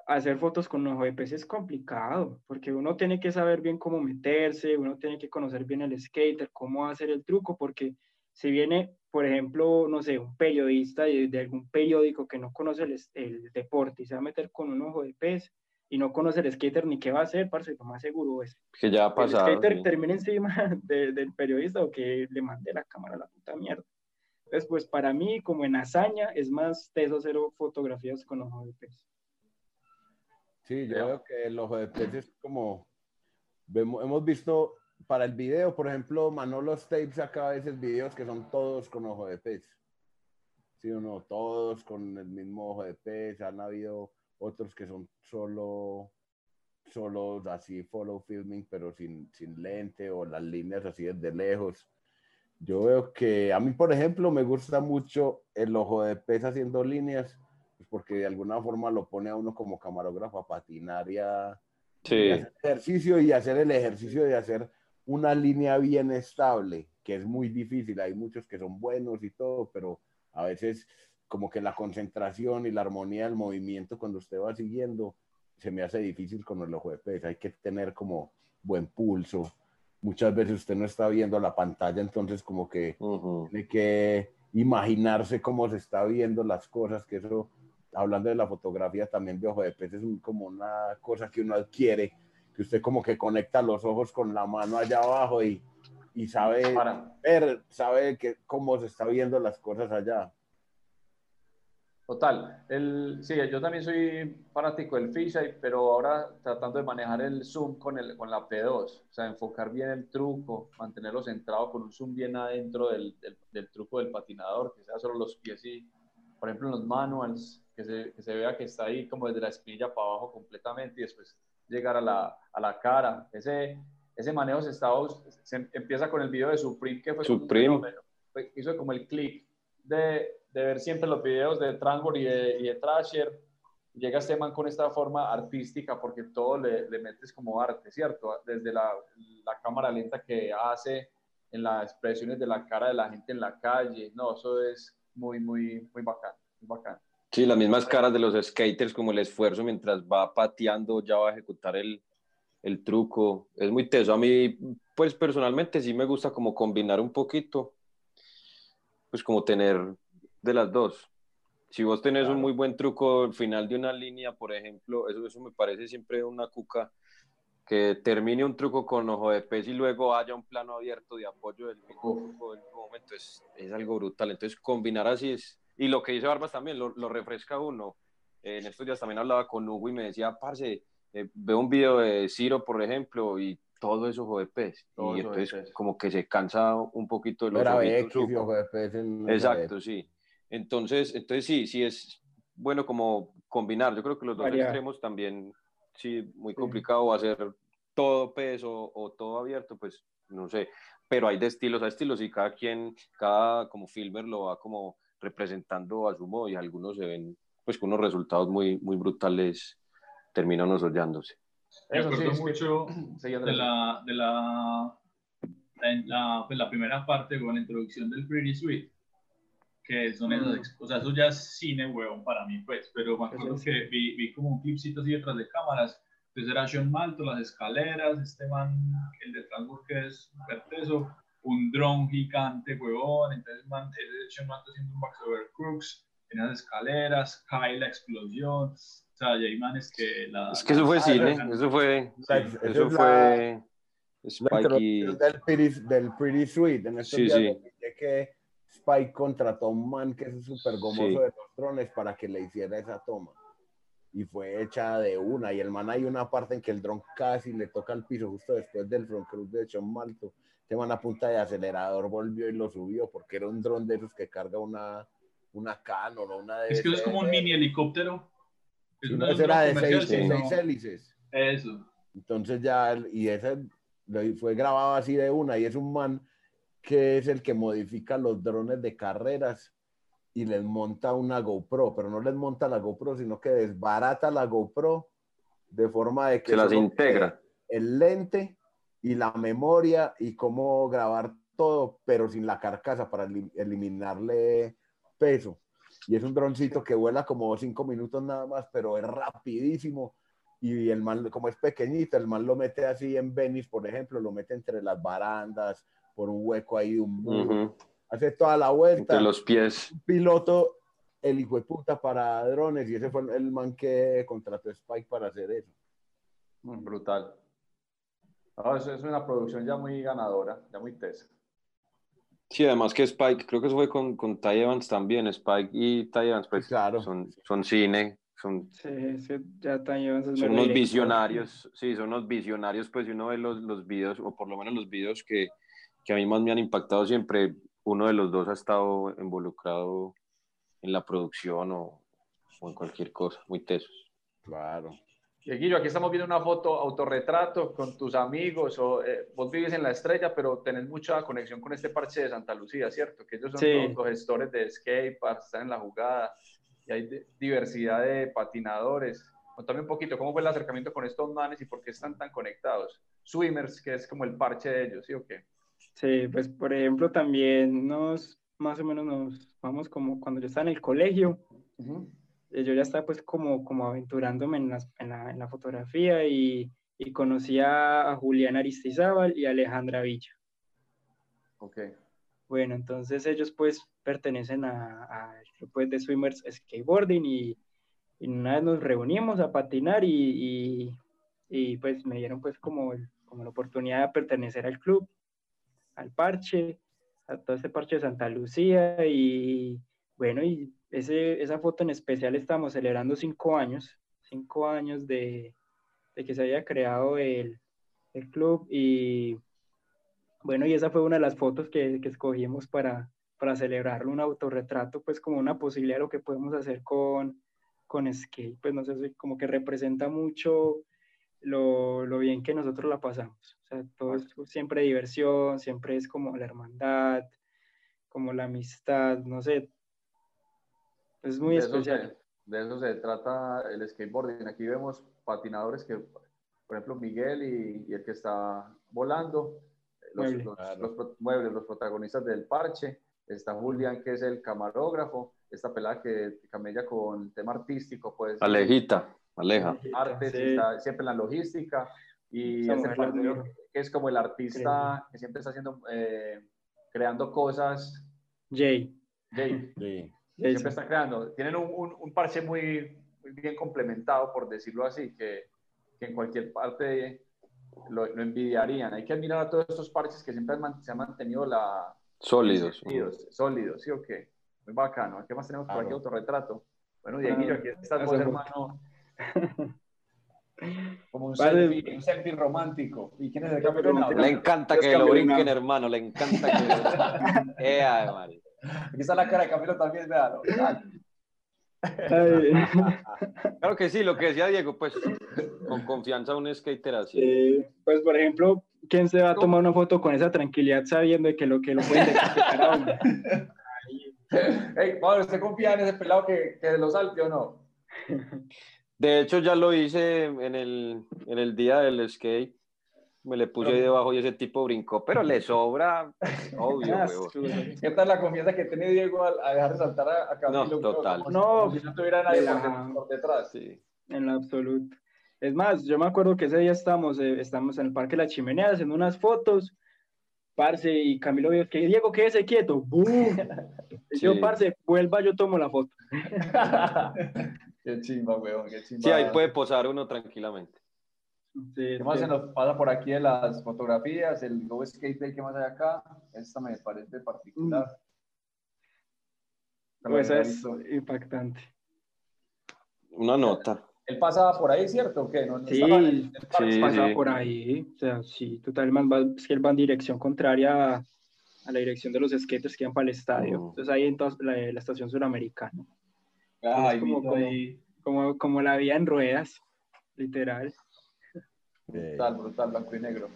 hacer fotos con ojo de pez es complicado, porque uno tiene que saber bien cómo meterse, uno tiene que conocer bien el skater, cómo hacer el truco, porque si viene, por ejemplo, no sé, un periodista de, algún periódico que no conoce el, deporte y se va a meter con un ojo de pez y no conoce el skater ni qué va a hacer, parce, lo más seguro es que ya ha pasado. El skater termina encima *laughs* del periodista o que le mande la cámara a la puta mierda. Entonces, pues para mí, como en hazaña, es más teso hacer fotografías con ojo de pez. Sí, yo veo que el ojo de pez es como, vemos, hemos visto para el video, por ejemplo, Manolo Tapes saca a veces videos que son todos con ojo de pez. Sí o no, todos con el mismo ojo de pez. Han habido otros que son solo, solo así follow filming, pero sin, sin lente o las líneas así desde lejos. Yo veo que a mí, por ejemplo, me gusta mucho el ojo de pez haciendo líneas, pues porque de alguna forma lo pone a uno como camarógrafo a patinar y a, y hacer ejercicio y hacer el ejercicio de hacer una línea bien estable, que es muy difícil. Hay muchos que son buenos y todo, pero a veces como que la concentración y la armonía del movimiento cuando usted va siguiendo se me hace difícil con el ojo de pez. Hay que tener como buen pulso. Muchas veces usted no está viendo la pantalla, entonces como que tiene que imaginarse cómo se está viendo las cosas, que eso, hablando de la fotografía también de ojo de pez, es como una cosa que uno adquiere que usted como que conecta los ojos con la mano allá abajo y, y sabe ver, sabe que, cómo se está viendo las cosas allá. Total. El, sí, yo también soy fanático del fisheye, pero ahora tratando de manejar el zoom con, el, con la P2, o sea, enfocar bien el truco, mantenerlo centrado con un zoom bien adentro del, del, del truco del patinador, que sea solo los pies y, por ejemplo, en los manuals, que se, que se vea que está ahí como desde la espinilla para abajo completamente y después llegar a la, a la cara. Ese, ese manejo se, estaba, se empieza con el video de Supreme, que fue Supreme. hizo como el clic de, de, ver siempre los videos de Transworld y de, y de Trasher. Llega este man con esta forma artística porque todo le, le metes como arte, ¿cierto? Desde la, la cámara lenta que hace en las expresiones de la cara de la gente en la calle. No, eso es muy, muy, muy bacán, muy bacán. Sí, las mismas caras de los skaters, como el esfuerzo mientras va pateando, ya va a ejecutar el, el truco. Es muy teso. A mí, pues personalmente sí me gusta como combinar un poquito, pues como tener de las dos. Si vos tenés un muy buen truco al final de una línea, por ejemplo, eso, eso me parece siempre una cuca que termine un truco con ojo de pez y luego haya un plano abierto de apoyo del mismo, momento es, es, algo brutal. Entonces, combinar así es. Y lo que dice Barbas también lo, lo refresca uno. en estos días también hablaba con Hugo y me decía, parce, eh, veo un video de Ciro, por ejemplo, y todo eso ojo de pez. y entonces, como que se cansa un poquito de los Era ojo de pez Exacto, sí. Entonces, entonces sí, sí es bueno como combinar. Yo creo que los dos extremos también sí, muy complicado hacer todo peso o todo abierto, pues no sé, pero hay de estilos a estilos y cada quien, cada como filmer lo va como representando a su modo y algunos se ven pues con unos resultados muy, muy brutales terminan nosotrándose. Me acuerdo mucho *clears throat* de la, de la, la, pues la primera parte con la introducción del Pretty Sweet que son esas, o sea, eso ya es cine, huevón, para mí, pues, pero me acuerdo que vi, vi, como un clipcito así detrás de cámaras, entonces era Sean Malto, las escaleras, este man, el de Transburg que es súper teso, un dron gigante, huevón, entonces man, es Sean Malto haciendo un box over crooks, en las escaleras, cae la explosión, o sea, ya hay manes que la... Es que eso fue cine, eso fue, sí, eso fue... Spikey. Del pretty, del pretty Sweet, en este sí, sí. que Spike contrató a un man que es súper gomoso de los drones para que le hiciera esa toma. Y fue hecha de una. Y el man hay una parte en que el dron casi le toca al piso justo después del front cruz de Sean Malto. Este man a punta de acelerador volvió y lo subió porque era un dron de esos que carga una, una Canon o una de... Es que es como un mini helicóptero. Es era de seis, seis hélices. Eso. Entonces ya, y ese fue grabado así de una y es un man que es el que modifica los drones de carreras y les monta una GoPro, pero no les monta la GoPro, sino que desbarata la GoPro de forma de que se las integra el lente y la memoria y cómo grabar todo, pero sin la carcasa para eliminarle peso. Y es un droncito que vuela como cinco minutos nada más, pero es rapidísimo. Y el man, como es pequeñito, el man lo mete así en Venice, por ejemplo, lo mete entre las barandas, por un hueco ahí de un Hace toda la vuelta. Entre los pies. piloto, el hijo de puta para drones, y ese fue el man que contrató Spike para hacer eso. Mm, brutal. eso es una producción ya muy ganadora, ya muy tesa. Sí, además que Spike, creo que eso fue con, con Ty Evans también, Spike y Ty Evans, pues claro. son, son cine, son, sí, sí, ya Ty Evans son unos visionarios, sí, son unos visionarios, pues si uno ve los, los videos, o por lo menos los videos que, que a mí más me han impactado siempre, uno de los dos ha estado involucrado en la producción o, en cualquier cosa, muy tesos. Claro. Y Guillo, aquí estamos viendo una foto autorretrato con tus amigos, o eh, vos vives en la estrella, pero tenés mucha conexión con este parche de Santa Lucía, ¿cierto? Que ellos son los, gestores de skateparks, están en la jugada, y hay diversidad de patinadores. Contame un poquito, ¿cómo fue el acercamiento con estos manes y por qué están tan conectados? Swimmers, que es como el parche de ellos, ¿sí o qué? Sí, pues por ejemplo también nos, más o menos nos vamos como cuando yo estaba en el colegio, eh, yo ya estaba pues como, como aventurándome en, en, la, en la, fotografía y, y conocí a, Julián Aristizábal y a Alejandra Villa. Ok. Bueno, entonces ellos pues pertenecen a, grupo de swimmers skateboarding y, y, una vez nos reunimos a patinar y, y, y pues me dieron pues como, como la oportunidad de pertenecer al club al parche, a todo ese parche de Santa Lucía y bueno, y ese, esa foto en especial estamos celebrando cinco años, cinco años de, de que se haya creado el, el, club y bueno, y esa fue una de las fotos que, que escogimos para, para celebrarlo, un autorretrato, pues como una posibilidad de lo que podemos hacer con, con skate, pues no sé, como que representa mucho lo, lo, bien que nosotros la pasamos. Sea, todo es siempre diversión, siempre es como la hermandad, como la amistad, no sé. Es muy especial. de eso se trata el skateboarding. Aquí vemos patinadores que, por ejemplo, Miguel y, y el que está volando, los, los, muebles, los protagonistas del parche. Está Julián, que es el camarógrafo. Esta pelada que camella con tema artístico, pues. Alejita. Aleja. Artes, está siempre en la logística y este partido que es como el artista que siempre está haciendo, eh, creando cosas. Jay. Jay. *laughs* Siempre están creando. Tienen un, un, parche muy, muy, bien complementado, por decirlo así, que, que en cualquier parte lo, lo, envidiarían. Hay que admirar a todos estos parches que siempre se han mantenido la... Sólidos. Sólidos, ¿sí o qué? Muy bacano. ¿Qué más tenemos por aquí? Autorretrato. Bueno, Dieguillo, aquí estás vos, hermano. *laughs* Como un, selfie, un selfie romántico. ¿Y quién es el campeón? Le encanta que lo brinquen, hermano. Le encanta que lo eh, Aquí está la cara de Camilo también, véalo. claro que sí, lo que decía Diego, pues con confianza un skater así. pues por ejemplo, ¿quién se va a tomar una foto con esa tranquilidad sabiendo que lo que lo pueden decapitacar a uno? Hey, *laughs* Pablo, ¿usted confía en ese pelado que, que lo salte o no? De hecho, ya lo hice en el, en el día del skate. Me le puse ahí debajo y ese tipo brincó, pero le sobra, *laughs* obvio, ¿Qué tal la confianza que tiene Diego a, dejar de saltar a, a Camilo? No, total. no, si no tuviera nadie por, detrás. Sí. En lo absoluto. Es más, yo me acuerdo que ese día estamos, eh, estamos en el Parque La Chimenea haciendo unas fotos, Parce, y Camilo vio que Diego, quédese quieto. ¡Bum! *laughs* Yo, parce, vuelva, yo tomo la foto. *laughs* qué chimba, weón, qué chimba. Sí, ahí puede posar uno tranquilamente. Sí, ¿Qué más se nos pasa por aquí de las fotografías? El Go Skate Day que más hay acá. Esta me parece particular. Mm. Pues es impactante. Una nota. Él pasaba por ahí, ¿cierto? ¿O qué? ¿No, sí, sí, pasaba por ahí. O sea, sí, totalmente. Es que él va en dirección contraria a, la dirección de los skaters que van para el estadio. Oh. Entonces ahí en toda la, estación suramericana. Ay, como, como, como, como, la vía en ruedas, literal. Brutal, brutal, blanco y negro.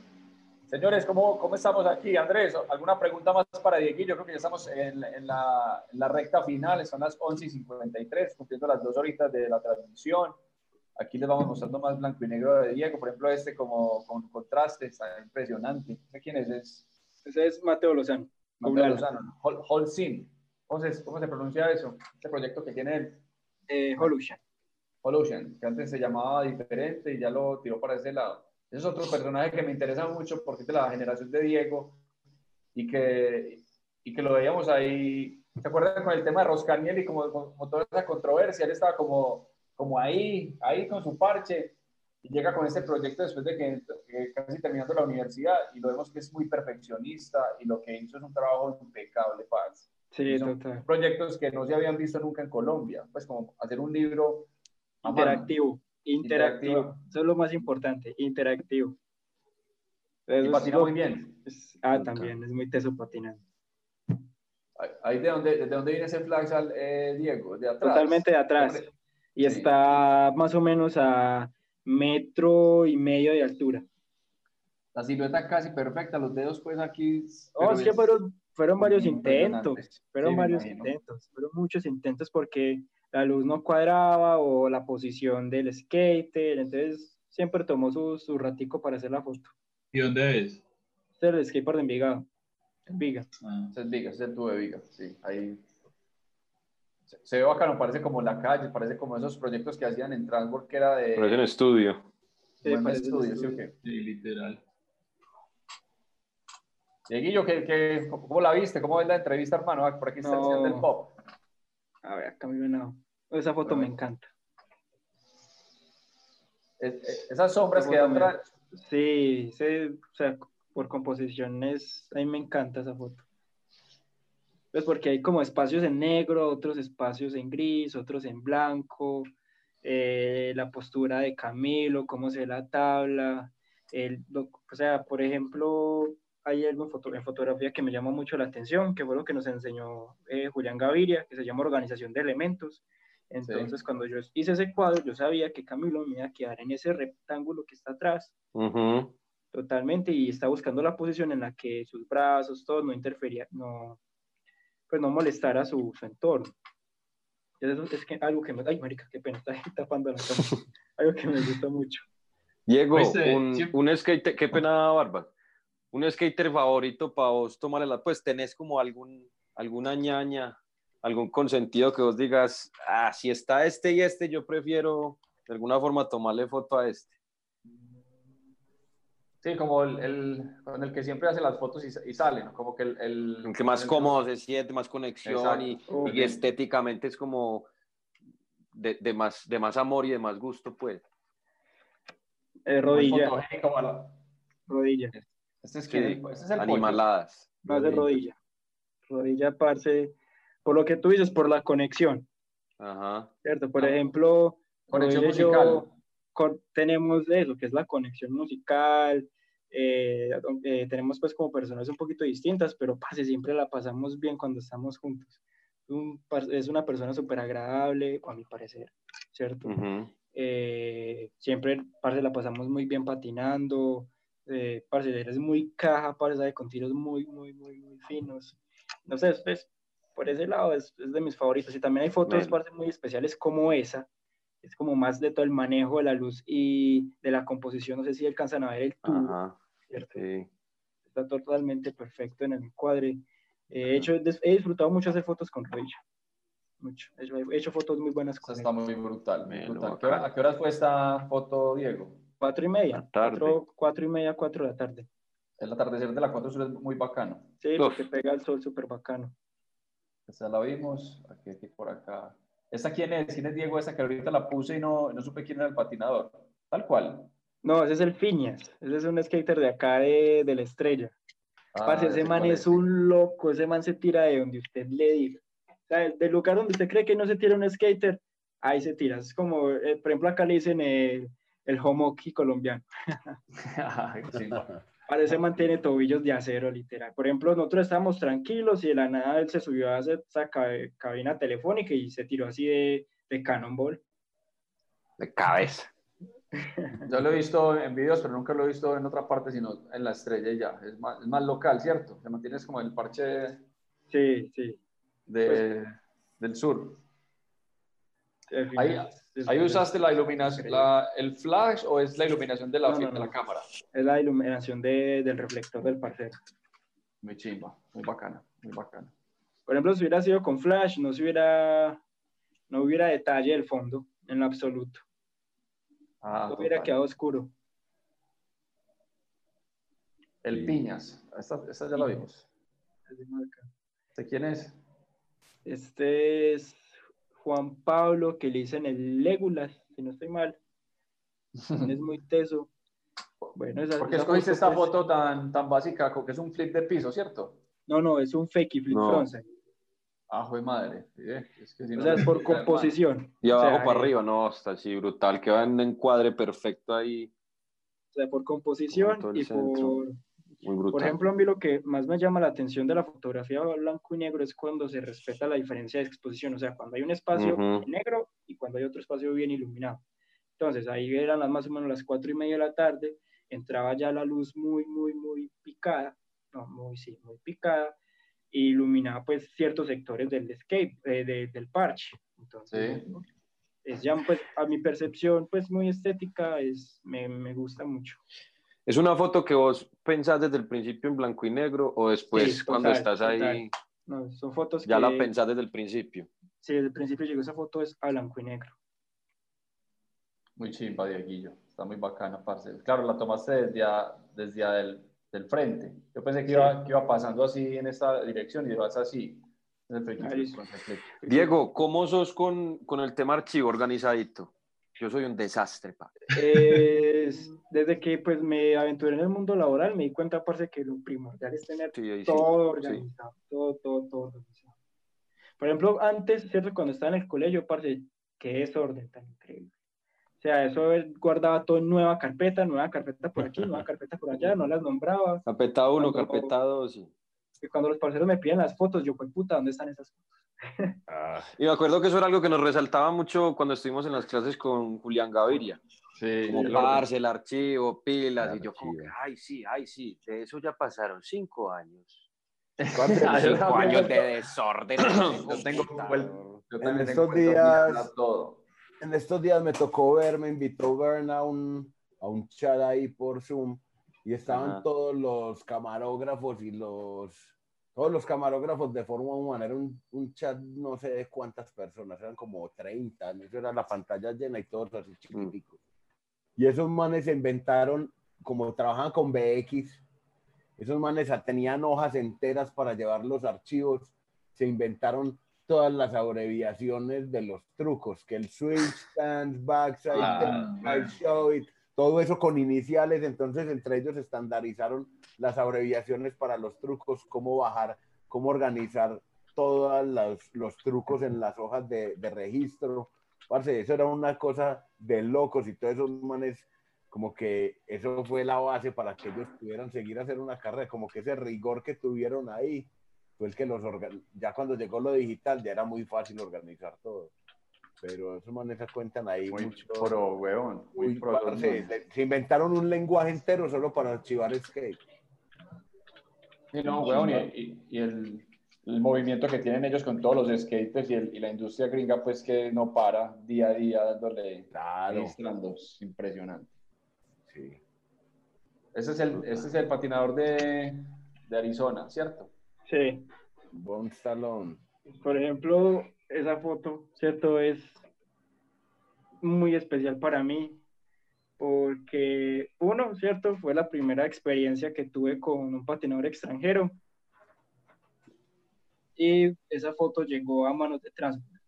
Señores, ¿cómo, ¿cómo estamos aquí? Andrés, ¿alguna pregunta más para Diego? Yo creo que ya estamos en, en, la, en, la, recta final, son las 11 y 53, cumpliendo las dos horitas de la transmisión. Aquí les vamos mostrando más blanco y negro de Diego, por ejemplo, este como con contraste, está impresionante. ¿Quién es? es? Ese es Mateo Lozano. Mateo Lozano, Holcim. ¿Cómo se, ¿Cómo se pronuncia eso? Este proyecto que tiene él. Eh, Holution. Holution, que antes se llamaba diferente y ya lo tiró para ese lado. Ese es otro personaje que me interesa mucho porque es de la generación de Diego y que, y que lo veíamos ahí. ¿Se acuerdan con el tema de Roscaniel y como, como toda esa controversia? Él estaba como como ahí, ahí con su parche, y llega con este proyecto después de que, casi terminando la universidad, y lo vemos que es muy perfeccionista, y lo que hizo es un trabajo impecable, Paz. Sí, Son proyectos que no se habían visto nunca en Colombia, pues como hacer un libro interactivo, interactivo, eso es lo más importante, interactivo. y patina muy bien. ah, también, es muy teso patinando. Ahí de dónde, de dónde viene ese flag, eh, Diego, de atrás. Totalmente de atrás y está más o menos a metro y medio de altura. La silueta casi perfecta, los dedos pues aquí... Oh, sí, fueron, fueron varios intentos, fueron varios intentos, fueron muchos intentos porque la luz no cuadraba o la posición del skater, entonces siempre tomó su, su ratico para hacer la foto. ¿Y dónde es? Este es el skateboard de Envigado, en Viga. Ah. es Viga, es el tubo de Viga, sí, ahí se ve bacano, parece como la calle, parece como esos proyectos que hacían en Transport que era de... Parece un estudio. Sí, estudio, ¿sí o qué? Sí, literal. Dieguillo, ¿qué, cómo la viste? ¿Cómo ves la entrevista, hermano? Ah, por aquí está el señor del pop. A ver, acá me no. Esa foto me encanta. esas sombras que atrás. Sí, sí, o sea, por composiciones, a mí me encanta esa foto. Pues porque hay como espacios en negro, otros espacios en gris, otros en blanco, eh, la postura de Camilo, cómo se ve la tabla, el, o sea, por ejemplo, hay algo en, fotografía que me llamó mucho la atención, que fue lo que nos enseñó eh, Julián Gaviria, que se llama Organización de Elementos. Entonces, cuando yo hice ese cuadro, yo sabía que Camilo me iba a quedar en ese rectángulo que está atrás. Totalmente, y está buscando la posición en la que sus brazos, todo no interfería, no, pues no molestar a su, su entorno. Eso es que algo que me... Ay, marica, qué pena, *laughs* está tapando la cámara. *laughs* algo que me gusta mucho. Diego, pues, eh, un, un, skater, qué pena, Barba. Un skater favorito para vos tomarle la... Pues tenés como algún, alguna ñaña, algún consentido que vos digas, ah, si está este y este, yo prefiero de alguna forma tomarle foto a este. Sí, como el, el, con el que siempre hace las fotos y, y sale, ¿no? Como que el... El, que más cómodo se siente, más conexión y, y, estéticamente es como de, de, más, de más amor y de más gusto, pues. Eh, rodilla. Rodilla. Este es, que, este es el Animaladas. Más de rodilla. Rodilla, parce, por lo que tú dices, por la conexión. Ajá. ¿Cierto? Por ejemplo, conexión musical. tenemos eso, que es la conexión musical. Eh, eh, tenemos pues como personas un poquito distintas, pero pase, siempre la pasamos bien cuando estamos juntos. es una persona súper agradable, a mi parecer, ¿cierto? Eh, siempre, parce, la pasamos muy bien patinando, eh, parce, eres muy caja, parce, con tiros muy, muy, muy, muy finos. No sé, pues, por ese lado es, es, de mis favoritos. Y también hay fotos, parce, muy especiales como esa, es como más de todo el manejo de la luz y de la composición, no sé si alcanzan a ver el tubo, ¿cierto? Está totalmente perfecto en el encuadre. he, hecho, he disfrutado mucho hacer fotos con Rachel mucho. He hecho, fotos muy buenas con Está muy brutal. ¿A, qué hora, fue esta foto, Diego? Cuatro y media. Cuatro, y media, cuatro de la tarde. El atardecer de la Cuatro Sur es muy bacano. Sí, porque pega el sol súper bacano. Esta la vimos, aquí, aquí, por acá. ¿Esta quién es? ¿Quién es Diego? Esa que ahorita la puse y no, no supe quién era el patinador. Tal cual. No, ese es el Fiñas. Ese es un skater de acá de, de la estrella. Ah, ese man es un loco. Ese man se tira de donde usted le diga del lugar donde usted cree que no se tira un skater, ahí se tira. Es como, eh, por ejemplo, acá le dicen el, el homoki colombiano. *laughs* Parece mantiene tobillos de acero, literal. Por ejemplo, nosotros estábamos tranquilos y de la nada él se subió a esa cabina telefónica y se tiró así de, de cannonball. De cabeza. *laughs* Yo lo he visto en videos, pero nunca lo he visto en otra parte, sino en la estrella y ya. Es más, es más local, ¿cierto? Se mantiene como el parche. Sí, sí de, pues, del sur. Ahí, ahí, usaste la iluminación, la, el flash o es la iluminación de la, de la cámara? Es la iluminación de, del reflector del parcero. Muy chimba, muy bacana, muy bacana. Por ejemplo, si hubiera sido con flash, no se hubiera, no hubiera detalle del fondo en lo absoluto. Ah, no hubiera quedado oscuro. El Piñas, esta, esta ya la vimos. ¿De quién es? Este es Juan Pablo, que le dicen el Legulas, si no estoy mal. es *laughs* muy teso. Bueno, esa, ¿Por qué escogiste esta pues, foto tan, tan básica? Que es un flip de piso, ¿cierto? No, no, es un fake flip no. frontside. Ah, fue madre. Es que o sea, es por composición. Y abajo para arriba, no, está así brutal. Que va en encuadre perfecto ahí. O sea, por composición y por, por ejemplo, a mí lo que más me llama la atención de la fotografía blanco y negro es cuando se respeta la diferencia de exposición, o sea, cuando hay un espacio negro y cuando hay otro espacio bien iluminado. Entonces, ahí eran las más o menos las cuatro y media de la tarde, entraba ya la luz muy, muy, muy picada, no, muy, sí, muy picada, e iluminaba pues ciertos sectores del escape, eh, del parche. Entonces, es ya pues a mi percepción pues muy estética, es, me, me gusta mucho. ¿Es una foto que vos pensás desde el principio en blanco y negro o después cuando estás ahí? No, son fotos ya la pensás desde el principio. Sí, desde el principio llegó esa foto es a blanco y negro. Muy chimba, Dieguillo. Está muy bacana, parce. Claro, la tomaste desde, desde el, del frente. Yo pensé que, iba, que iba pasando así en esta dirección y vas así. Diego, ¿cómo sos con, con el tema archivo organizadito? Yo soy un desastre, pa. desde que pues me aventuré en el mundo laboral me di cuenta, parce, que lo primordial es tener todo organizado, todo, todo, todo organizado. Por ejemplo, antes, ¿cierto? Cuando estaba en el colegio, parce, qué desorden tan increíble. O sea, eso guardaba todo en nueva carpeta, nueva carpeta por aquí, nueva *laughs* carpeta por allá, no las nombraba. Carpeta 1, carpeta 2, sí. Y cuando los parceros me piden las fotos, yo, pues puta, ¿dónde están esas fotos? *laughs* Ah. Y me acuerdo que eso era algo que nos resaltaba mucho cuando estuvimos en las clases con Julián Gaviria. Sí, como el, el archivo, pilas, y yo como que, ay, sí, ay, sí, de eso ya pasaron cinco años. *laughs* cinco años de desorden. *coughs* yo tengo yo en estos días, todo. En estos días me tocó ver, me invitó Bern a un, a un chat ahí por Zoom y estaban todos los camarógrafos y los todos los camarógrafos de Fórmula 1, era un, un, chat no sé de cuántas personas, eran como 30, eso era la pantalla llena y todos así chiquiticos. Y esos manes se inventaron como trabajaban con BX, esos manes tenían hojas enteras para llevar los archivos, se inventaron todas las abreviaciones de los trucos, que el switch, stands, backside, ah, show it, todo eso con iniciales, entonces entre ellos estandarizaron las abreviaciones para los trucos, cómo bajar, cómo organizar todos los, trucos en las hojas de, registro. Parce, eso era una cosa de locos y todos esos manes, como que eso fue la base para que ellos pudieran seguir hacer una carrera, como que ese rigor que tuvieron ahí, pues que los ya cuando llegó lo digital ya era muy fácil organizar todo. Pero esos manes se cuentan ahí muy mucho. Pro, weón, muy, se, inventaron un lenguaje entero solo para archivar skate. Sí, no, weón, y, y el, el movimiento que tienen ellos con todos los skaters y, y, la industria gringa, pues que no para día a día dándole claro. impresionante. Sí. Ese es el, ese es el patinador de, de Arizona, ¿cierto? Sí. Bon Stallone. Por ejemplo, esa foto, ¿cierto? Es muy especial para mí porque, uno, ¿cierto? Fue la primera experiencia que tuve con un patinador extranjero y esa foto llegó a manos de Transport.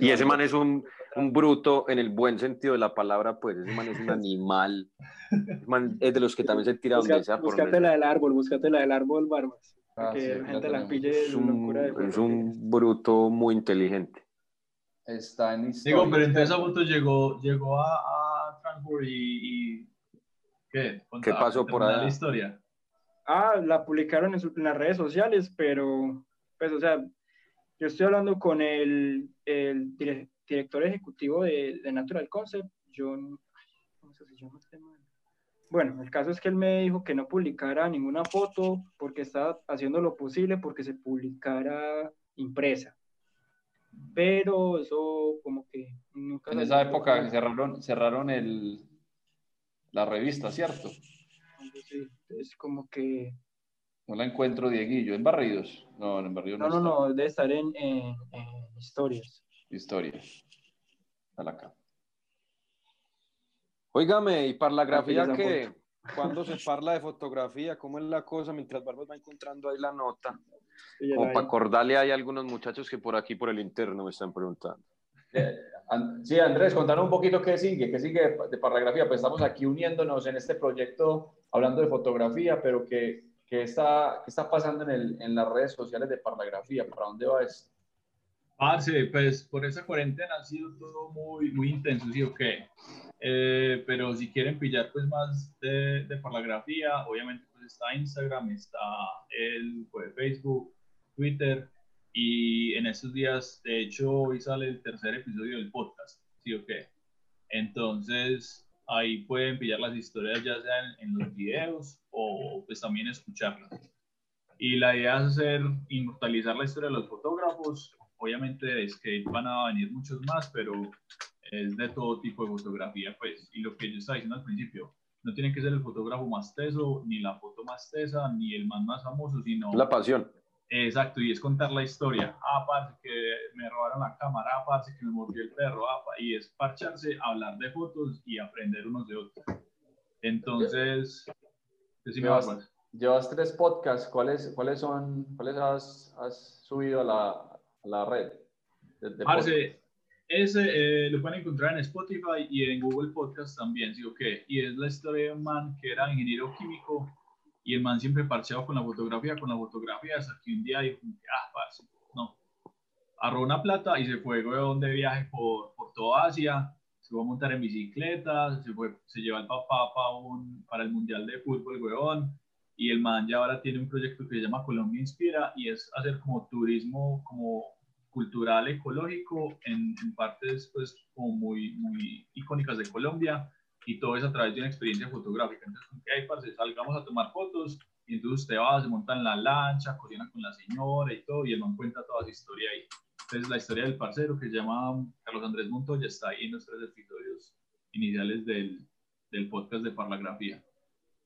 y, ese man es un, un, bruto en el buen sentido de la palabra, pues ese man es un animal. *laughs* es de los que también se tira donde sea. Búscate la del árbol, búscate la del árbol, Barbas. Ah, que la gente la pille es un, es un bruto muy inteligente. Está en Digo, pero entonces foto llegó, llegó a, a Transport y, ¿qué? ¿Qué pasó por ahí? La historia. Ah, la publicaron en, las redes sociales, pero, pues, o sea, yo estoy hablando con el, el director ejecutivo de, de, Natural Concept, John, ¿cómo se llama este man? Bueno, el caso es que él me dijo que no publicara ninguna foto porque estaba haciendo lo posible porque se publicara impresa. Pero eso como que nunca... En esa época cerraron, cerraron el, la revista, ¿cierto? es como que... No la encuentro, Dieguillo. ¿En Barridos? No, en Barridos no. No, no, debe estar en, Historias. Historias. Está acá. Óigame, ¿y para la grafía qué? *laughs* ¿Cuándo se parla de fotografía? ¿Cómo es la cosa? Mientras Barbas va encontrando ahí la nota. Como para acordarle, hay algunos muchachos que por aquí, por el interno, me están preguntando. Eh, sí, Andrés, contanos un poquito qué sigue, qué sigue de Parlagrafía. Pues estamos aquí uniéndonos en este proyecto hablando de fotografía, pero ¿qué, qué está, qué está pasando en, el, en, las redes sociales de Parlagrafía? ¿Para dónde va esto? Parce, pues por esa cuarentena ha sido todo muy, muy intenso, ¿sí o qué? Eh, pero si quieren pillar pues más de, de Parlagrafía, obviamente pues está Instagram, está el pues, Facebook, Twitter, y en estos días, de hecho, hoy sale el tercer episodio del podcast, ¿sí o qué? Entonces, ahí pueden pillar las historias ya sea en, los videos o pues también escucharlas. Y la idea es hacer, inmortalizar la historia de los fotógrafos. Obviamente es que van a venir muchos más, pero es de todo tipo de fotografía, pues. Y lo que yo estaba diciendo al principio, no tiene que ser el fotógrafo más teso, ni la foto más tesa, ni el más más famoso, sino... La pasión. Exacto, y es contar la historia. Ah, parce, que me robaron la cámara, ah, parce, que me mordió el perro, ah, y es parcharse, hablar de fotos y aprender unos de otros. Entonces, llevas, llevas tres podcasts, ¿cuáles, cuáles son, cuáles has, has subido a la, a la red? De, parce, ese eh, lo pueden encontrar en Spotify y en Google Podcast también, ¿sí o qué? Y es la historia de un man que era ingeniero químico y el man siempre parcheado con la fotografía, con la fotografía, hasta que un día dijo, ah, parce, no. Agarró una plata y se fue, weón, de viaje por, por toda Asia, se fue a montar en bicicleta, se, fue, se lleva el papá para, un, para el Mundial de Fútbol, weón, y el man ya ahora tiene un proyecto que se llama Colombia Inspira y es hacer como turismo como cultural, ecológico, en, en partes pues como muy, muy icónicas de Colombia, y todo es a través de una experiencia fotográfica. Entonces, ¿qué hay, parce? Salgamos a tomar fotos y entonces usted va, se monta en la lancha, cocina con la señora y todo, y el man cuenta toda su historia ahí. Entonces, la historia del parcero que se llama Carlos Andrés Montoya está ahí en los tres episodios iniciales del, del podcast de Parlagrafía.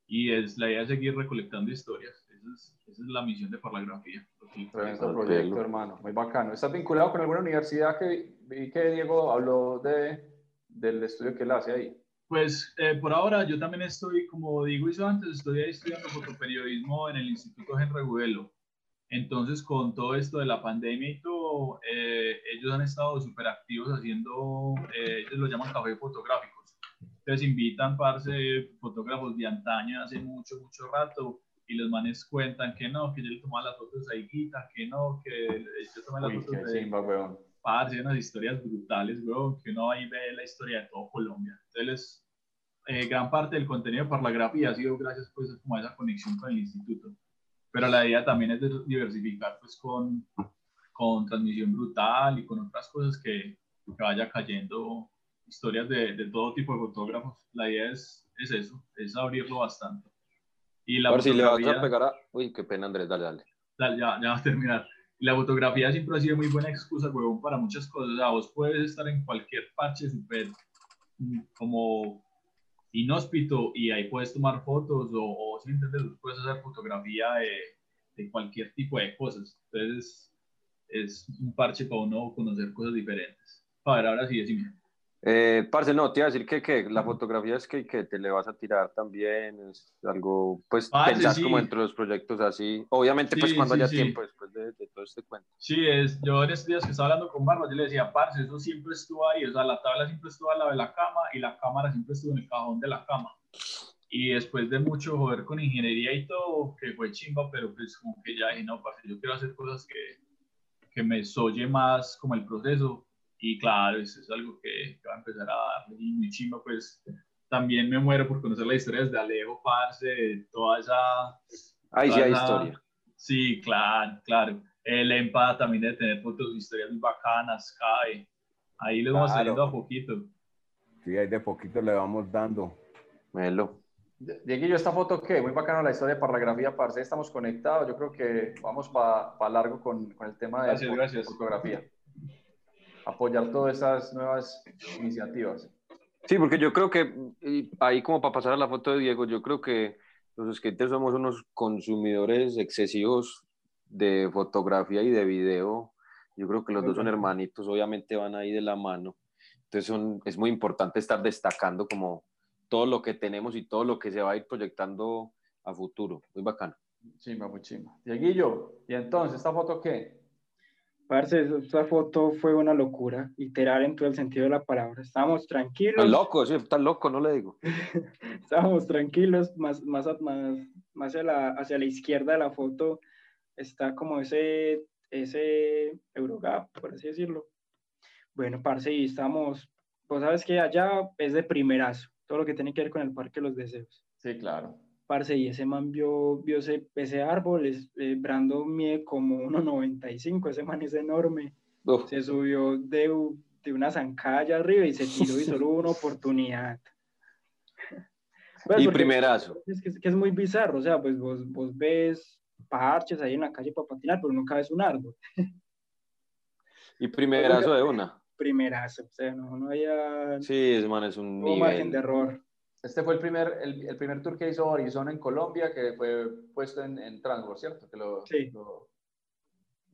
Y es la idea de seguir recolectando historias. Esa es, esa es la misión de Parlagrafía. Tremendo proyecto, hermano. Muy bacano. ¿Estás vinculado con alguna universidad que vi que Diego habló de, del estudio que él hace ahí? Pues eh, por ahora yo también estoy, como digo hizo antes, estoy estudiando fotoperiodismo en el Instituto Henry Buelo. Entonces, con todo esto de la pandemia y todo, eh, ellos han estado súper activos haciendo, eh, ellos lo llaman café fotográficos. Entonces, invitan, parce, fotógrafos de antaño, hace mucho, mucho rato, y los manes cuentan que no, que yo le tomaba las fotos a Higuita, que no, que yo tomé las fotos de... Simba, Parce, unas historias brutales, weón, que uno ahí ve la historia de todo Colombia. Entonces, eh, gran parte del contenido por la grafía ha sido gracias pues como a esa conexión con el instituto pero la idea también es diversificar pues con, con transmisión brutal y con otras cosas que, que vaya cayendo historias de, de, todo tipo de fotógrafos. La idea es, es eso, es abrirlo bastante. Y la si le vas a pegar a... Uy, qué pena Andrés, dale, dale. dale ya, ya va a terminar. la fotografía siempre ha sido muy buena excusa, huevón, para muchas cosas. O sea, vos puedes estar en cualquier parche súper mm, como inhóspito y ahí puedes tomar fotos o, o si puedes hacer fotografía de, de, cualquier tipo de cosas. Entonces es, un parche para uno conocer cosas diferentes. A ver, ahora sí, decime. Eh, parce, no, te iba a decir que, que la fotografía es que, que, te le vas a tirar también, es algo, pues pensás como entre los proyectos así, obviamente pues cuando haya tiempo después de, de, todo este cuento. Sí, es, yo en estos días que estaba hablando con Marlon, yo le decía, parce, eso siempre estuvo ahí, o sea, la tabla siempre estuvo al lado de la cama y la cámara siempre estuvo en el cajón de la cama. Y después de mucho joder con ingeniería y todo, que fue chimba, pero pues como que ya dije, no, parce, yo quiero hacer cosas que, que me soye más como el proceso y claro, eso es algo que, va a empezar a darle. Y muy chimba, pues también me muero por conocer la historia desde Alejo, parce, toda esa. Ahí sí hay historia. Sí, claro, claro. El EMPA también de tener fotos, historias muy bacanas, cae. Ahí le vamos saliendo a poquito. Sí, ahí de poquito le vamos dando. Melo. Dieguillo, ¿esta foto qué? Muy bacana la historia de Parlagrafía, parce. Estamos conectados. Yo creo que vamos para largo con, con, el tema de gracias, fotografía apoyar todas esas nuevas iniciativas. Sí, porque yo creo que ahí como para pasar a la foto de Diego, yo creo que los skaters somos unos consumidores excesivos de fotografía y de video. Yo creo que los dos son hermanitos, obviamente van ahí de la mano. Entonces son, es muy importante estar destacando como todo lo que tenemos y todo lo que se va a ir proyectando a futuro. Muy bacano. Chima, muy chima. Dieguillo, ¿y entonces esta foto qué? Parce, esta foto fue una locura, literal en todo el sentido de la palabra. Estábamos tranquilos. Está loco, sí, está loco, no le digo. *laughs* Estábamos tranquilos, más, más, más, más hacia, la, hacia la izquierda de la foto está como ese, ese Eurogap, por así decirlo. Bueno, parce, y estamos, pues sabes que allá es de primerazo, todo lo que tiene que ver con el Parque de los Deseos. Sí, claro parce, y ese man vio, vio ese, ese árbol, es, eh, Brando mide como 1,95, ese man es enorme. Se subió de, de una zancalla arriba y se tiró y solo hubo una oportunidad. *laughs* Pues, y primerazo. Es que, es muy bizarro, o sea, pues vos, vos ves parches ahí en la calle para patinar, pero nunca ves un árbol. *laughs* y primerazo de una. Primerazo, o sea, no, no haya... Sí, ese man es un nivel. margen de error. Este fue el primer, el, el, primer tour que hizo Horizon en Colombia, que fue puesto en, en ¿cierto? Que lo, sí. lo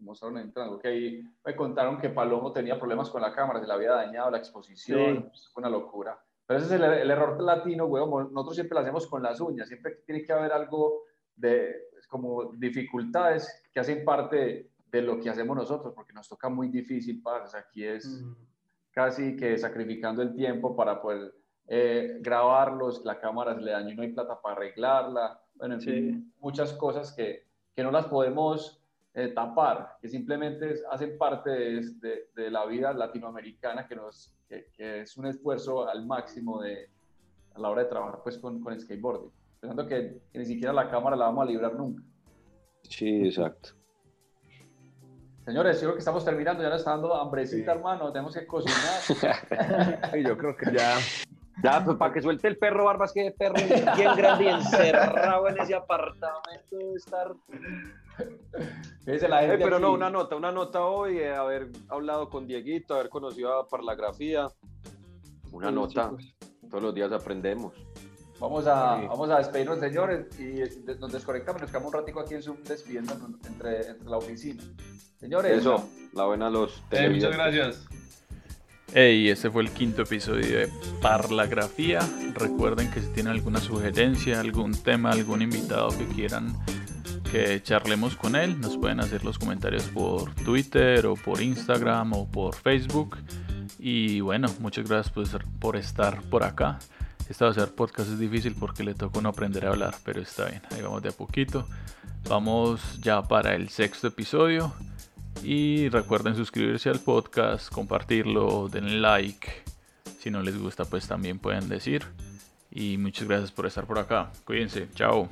mostraron en Transworld. Que ahí me contaron que Palomo tenía problemas con la cámara, se le había dañado la exposición, sí. fue una locura. Pero ese es el, el error latino, huevón. Nosotros siempre lo hacemos con las uñas, siempre tiene que haber algo de como dificultades que hacen parte de lo que hacemos nosotros, porque nos toca muy difícil, para aquí es mm. casi que sacrificando el tiempo para poder eh, grabarlos, la cámara se le dañó y no hay plata para arreglarla, bueno, en fin, muchas cosas que, que, no las podemos eh, tapar, que simplemente hacen parte de, de, la vida latinoamericana, que, nos, que, es un esfuerzo al máximo de, a la hora de trabajar pues, con, con skateboarding, pensando que, ni siquiera la cámara la vamos a librar nunca. Sí, exacto. Señores, yo creo que estamos terminando, ya nos está dando hambrecita, hermano, tenemos que cocinar. *laughs* *laughs* yo creo que ya ya, pues para que suelte el perro Barbas, que perro bien grande y encerrado en ese apartamento debe estar. La pero no, una nota, una nota hoy, eh, haber hablado con Dieguito, haber conocido a Parlagrafía. Una nota. Todos los días aprendemos. Vamos a, vamos a despedirnos, señores, y nos desconectamos, nos quedamos un ratico aquí en Zoom despidiendo entre, entre la oficina. Señores. Eso, la buena los eh, Muchas gracias. Hey, este fue el quinto episodio de Parlagrafía. Recuerden que si tienen alguna sugerencia, algún tema, algún invitado que quieran que charlemos con él, nos pueden hacer los comentarios por Twitter o por Instagram o por Facebook. Y bueno, muchas gracias por, estar por acá. Esta a ser podcast es difícil porque le toca no aprender a hablar, pero está bien, ahí vamos de a poquito. Vamos ya para el sexto episodio. Y recuerden suscribirse al podcast, compartirlo, denle like. Si no les gusta, pues también pueden decir. Y muchas gracias por estar por acá. Cuídense. Chao.